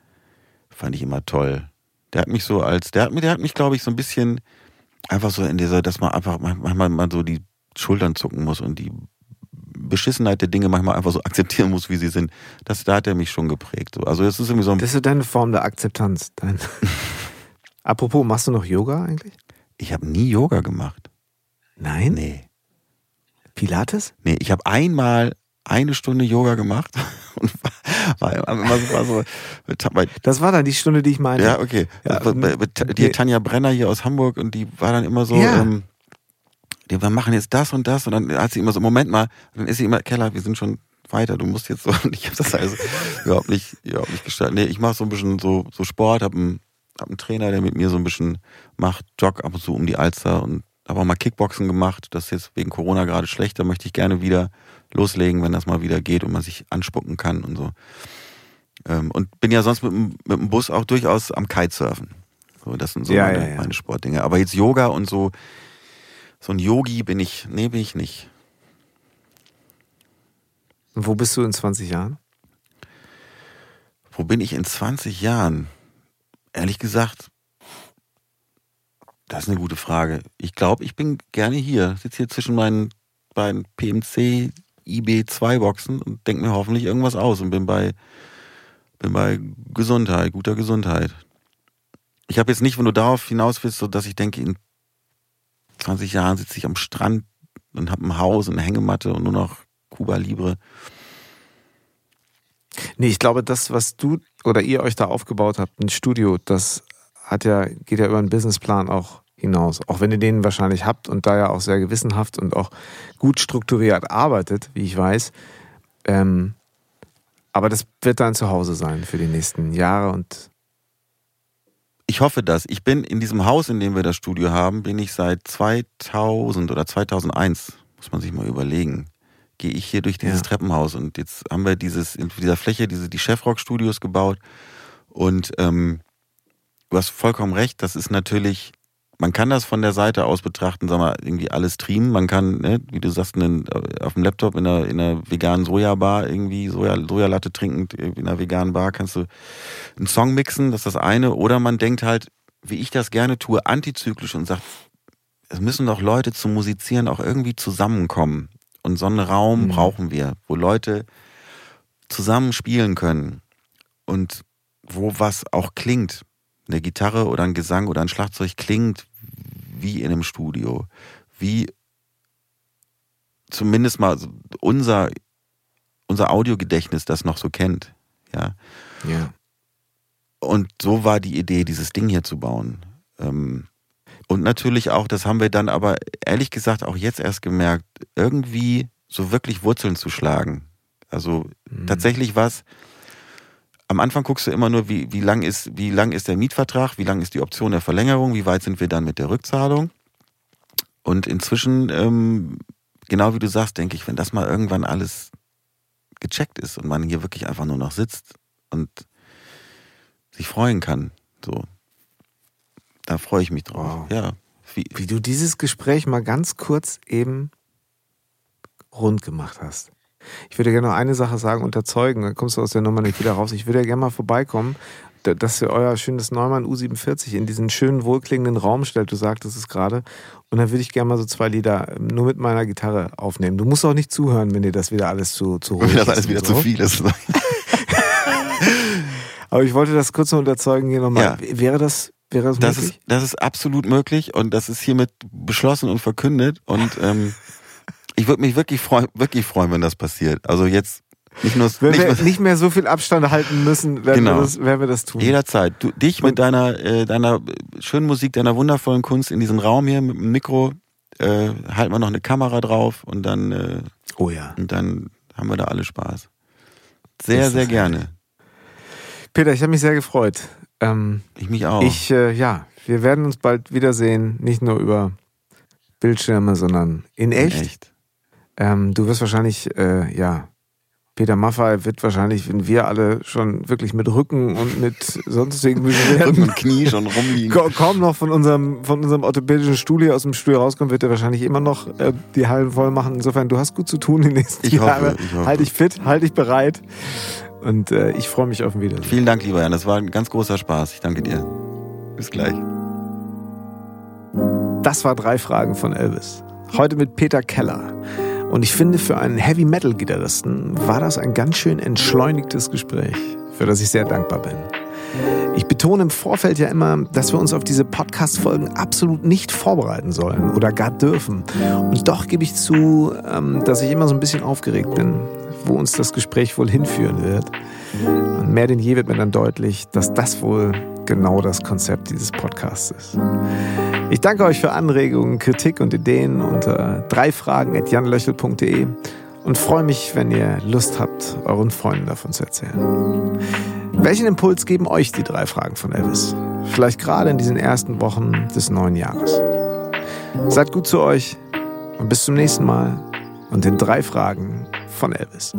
fand ich immer toll. Der hat mich so als, der hat der hat mich, glaube ich, so ein bisschen einfach so in dieser, dass man einfach manchmal mal so die Schultern zucken muss und die Beschissenheit der Dinge manchmal einfach so akzeptieren muss, wie sie sind. Das, da hat er mich schon geprägt. So. Also es ist irgendwie so ein, Das ist deine Form der Akzeptanz. Dein Apropos, machst du noch Yoga eigentlich? ich habe nie Yoga gemacht. Nein? Nee. Pilates? Nee, ich habe einmal eine Stunde Yoga gemacht und war, war immer so, war so bei, Das war dann die Stunde, die ich meinte. Ja, okay. Ja, Bei- bei- okay. Die Tanja Brenner hier aus Hamburg und die war dann immer so, Ja. ähm, wir machen jetzt das und das und dann hat sie immer so, Moment mal, dann ist sie immer, Keller, wir sind schon weiter, du musst jetzt so, und ich habe das also überhaupt nicht, überhaupt nicht gestaltet. Nee, ich mache so ein bisschen so, so Sport, habe einen, hab einen Trainer, der mit mir so ein bisschen macht, jogg ab und zu um die Alster und habe auch mal Kickboxen gemacht, das ist jetzt wegen Corona gerade schlecht, da möchte ich gerne wieder loslegen, wenn das mal wieder geht und man sich anspucken kann und so. Ähm, und bin ja sonst mit, dem- mit dem Bus auch durchaus am Kitesurfen. So, das sind so Ja, meine, ja, ja. meine Sportdinge. Aber jetzt Yoga und so, so ein Yogi bin ich, nee, bin ich nicht. Und wo bist du in 20 Jahren? Wo bin ich in 20 Jahren? Ehrlich gesagt, das ist eine gute Frage. Ich glaube, ich bin gerne hier. Sitze hier zwischen meinen beiden PMC IB2 Boxen und denke mir hoffentlich irgendwas aus und bin bei, bin bei Gesundheit, guter Gesundheit. Ich habe jetzt nicht, wenn du darauf hinaus willst, so dass ich denke, in 20 Jahren sitze ich am Strand und habe ein Haus und eine Hängematte und nur noch Cuba Libre. Nee, ich glaube, das, was du oder ihr euch da aufgebaut habt, ein Studio, das hat ja, geht ja über einen Businessplan auch hinaus. Auch wenn ihr den wahrscheinlich habt und da ja auch sehr gewissenhaft und auch gut strukturiert arbeitet, wie ich weiß. Ähm, aber das wird dein Zuhause sein für die nächsten Jahre und ich hoffe das. Ich bin in diesem Haus, in dem wir das Studio haben, bin ich seit 2000 oder 2001, muss man sich mal überlegen, gehe ich hier durch dieses ja. Treppenhaus und jetzt haben wir dieses in dieser Fläche diese die Chefrock Studios gebaut und ähm, du hast vollkommen recht. Das ist natürlich man kann das von der Seite aus betrachten, sag mal, irgendwie alles streamen. Man kann, ne, wie du sagst, einen, äh, auf dem Laptop in einer, in einer veganen Sojabar irgendwie Soja, Sojalatte trinkend in einer veganen Bar kannst du einen Song mixen, das ist das eine. Oder man denkt halt, wie ich das gerne tue, antizyklisch und sagt, es müssen doch Leute zum Musizieren auch irgendwie zusammenkommen. Und so einen Raum mhm. brauchen wir, wo Leute zusammen spielen können und wo was auch klingt. Eine Gitarre oder ein Gesang oder ein Schlagzeug klingt wie in einem Studio, wie zumindest mal unser, unser Audiogedächtnis das noch so kennt. Ja. ja. Und so war die Idee, dieses Ding hier zu bauen. Ähm, und natürlich auch, das haben wir dann aber ehrlich gesagt auch jetzt erst gemerkt, irgendwie so wirklich Wurzeln zu schlagen. Also mhm. tatsächlich was, am Anfang guckst du immer nur, wie, wie, lang ist, wie lang ist der Mietvertrag, wie lang ist die Option der Verlängerung, wie weit sind wir dann mit der Rückzahlung. Und inzwischen, ähm, genau wie du sagst, denke ich, wenn das mal irgendwann alles gecheckt ist und man hier wirklich einfach nur noch sitzt und sich freuen kann, so, da freue ich mich drauf. Wow. Ja. Wie, wie du dieses Gespräch mal ganz kurz eben rund gemacht hast. Ich würde gerne noch eine Sache sagen, unterzeugen, dann kommst du aus der Nummer nicht wieder raus. Ich würde ja gerne mal vorbeikommen, dass ihr euer schönes Neumann U47 in diesen schönen, wohlklingenden Raum stellt. Du sagtest es gerade. Und dann würde ich gerne mal so zwei Lieder ähm, nur mit meiner Gitarre aufnehmen. Du musst auch nicht zuhören, wenn dir das wieder alles zu, zu ruhig ist. Wenn das alles wieder so. zu viel ist. Aber ich wollte das kurz noch unterzeugen hier nochmal. Ja. Wäre das, wäre das, das möglich? Ist, das ist absolut möglich und das ist hiermit beschlossen und verkündet. Und ähm, ich würde mich wirklich freuen, wirklich freuen, wenn das passiert. Also jetzt nicht nur wenn nicht, wir nicht mehr so viel Abstand halten müssen, werden, genau. wir, das, werden wir das tun. Jederzeit. Du, dich mit deiner äh, deiner schönen Musik, deiner wundervollen Kunst in diesem Raum hier mit dem Mikro äh, halten wir noch eine Kamera drauf und dann äh, oh ja und dann haben wir da alle Spaß. Sehr sehr gerne. Peter, ich habe mich sehr gefreut. Ähm, ich mich auch. Ich äh, ja, wir werden uns bald wiedersehen, nicht nur über Bildschirme, sondern in echt. In echt. Ähm, du wirst wahrscheinlich, äh, ja, Peter Maffay wird wahrscheinlich, wenn wir alle schon wirklich mit Rücken und mit sonstigen Beschwerden Rücken und Knie schon rumliegen, kaum noch von unserem, von unserem orthopädischen Stuhl hier aus dem Stuhl rauskommen, wird er wahrscheinlich immer noch äh, die Hallen voll machen. Insofern, du hast gut zu tun die nächsten ich Jahre. Hoffe, ich hoffe. Halt dich fit, halt dich bereit. Und äh, ich freue mich auf ein Wiedersehen. Vielen Dank, lieber Jan. Das war ein ganz großer Spaß. Ich danke dir. Bis gleich. Das war drei Fragen von Elvis. Heute mit Peter Keller. Und ich finde, für einen Heavy Metal Gitarristen war das ein ganz schön entschleunigtes Gespräch, für das ich sehr dankbar bin. Ich betone im Vorfeld ja immer, dass wir uns auf diese Podcast-Folgen absolut nicht vorbereiten sollen oder gar dürfen. Und doch gebe ich zu, ähm, dass ich immer so ein bisschen aufgeregt bin, wo uns das Gespräch wohl hinführen wird. Und mehr denn je wird mir dann deutlich, dass das wohl genau das Konzept dieses Podcasts ist. Ich danke euch für Anregungen, Kritik und Ideen unter dreifragen.janlöchel.de und freue mich, wenn ihr Lust habt, euren Freunden davon zu erzählen. Welchen Impuls geben euch die drei Fragen von Elvis? Vielleicht gerade in diesen ersten Wochen des neuen Jahres. Seid gut zu euch und bis zum nächsten Mal und den drei Fragen von Elvis.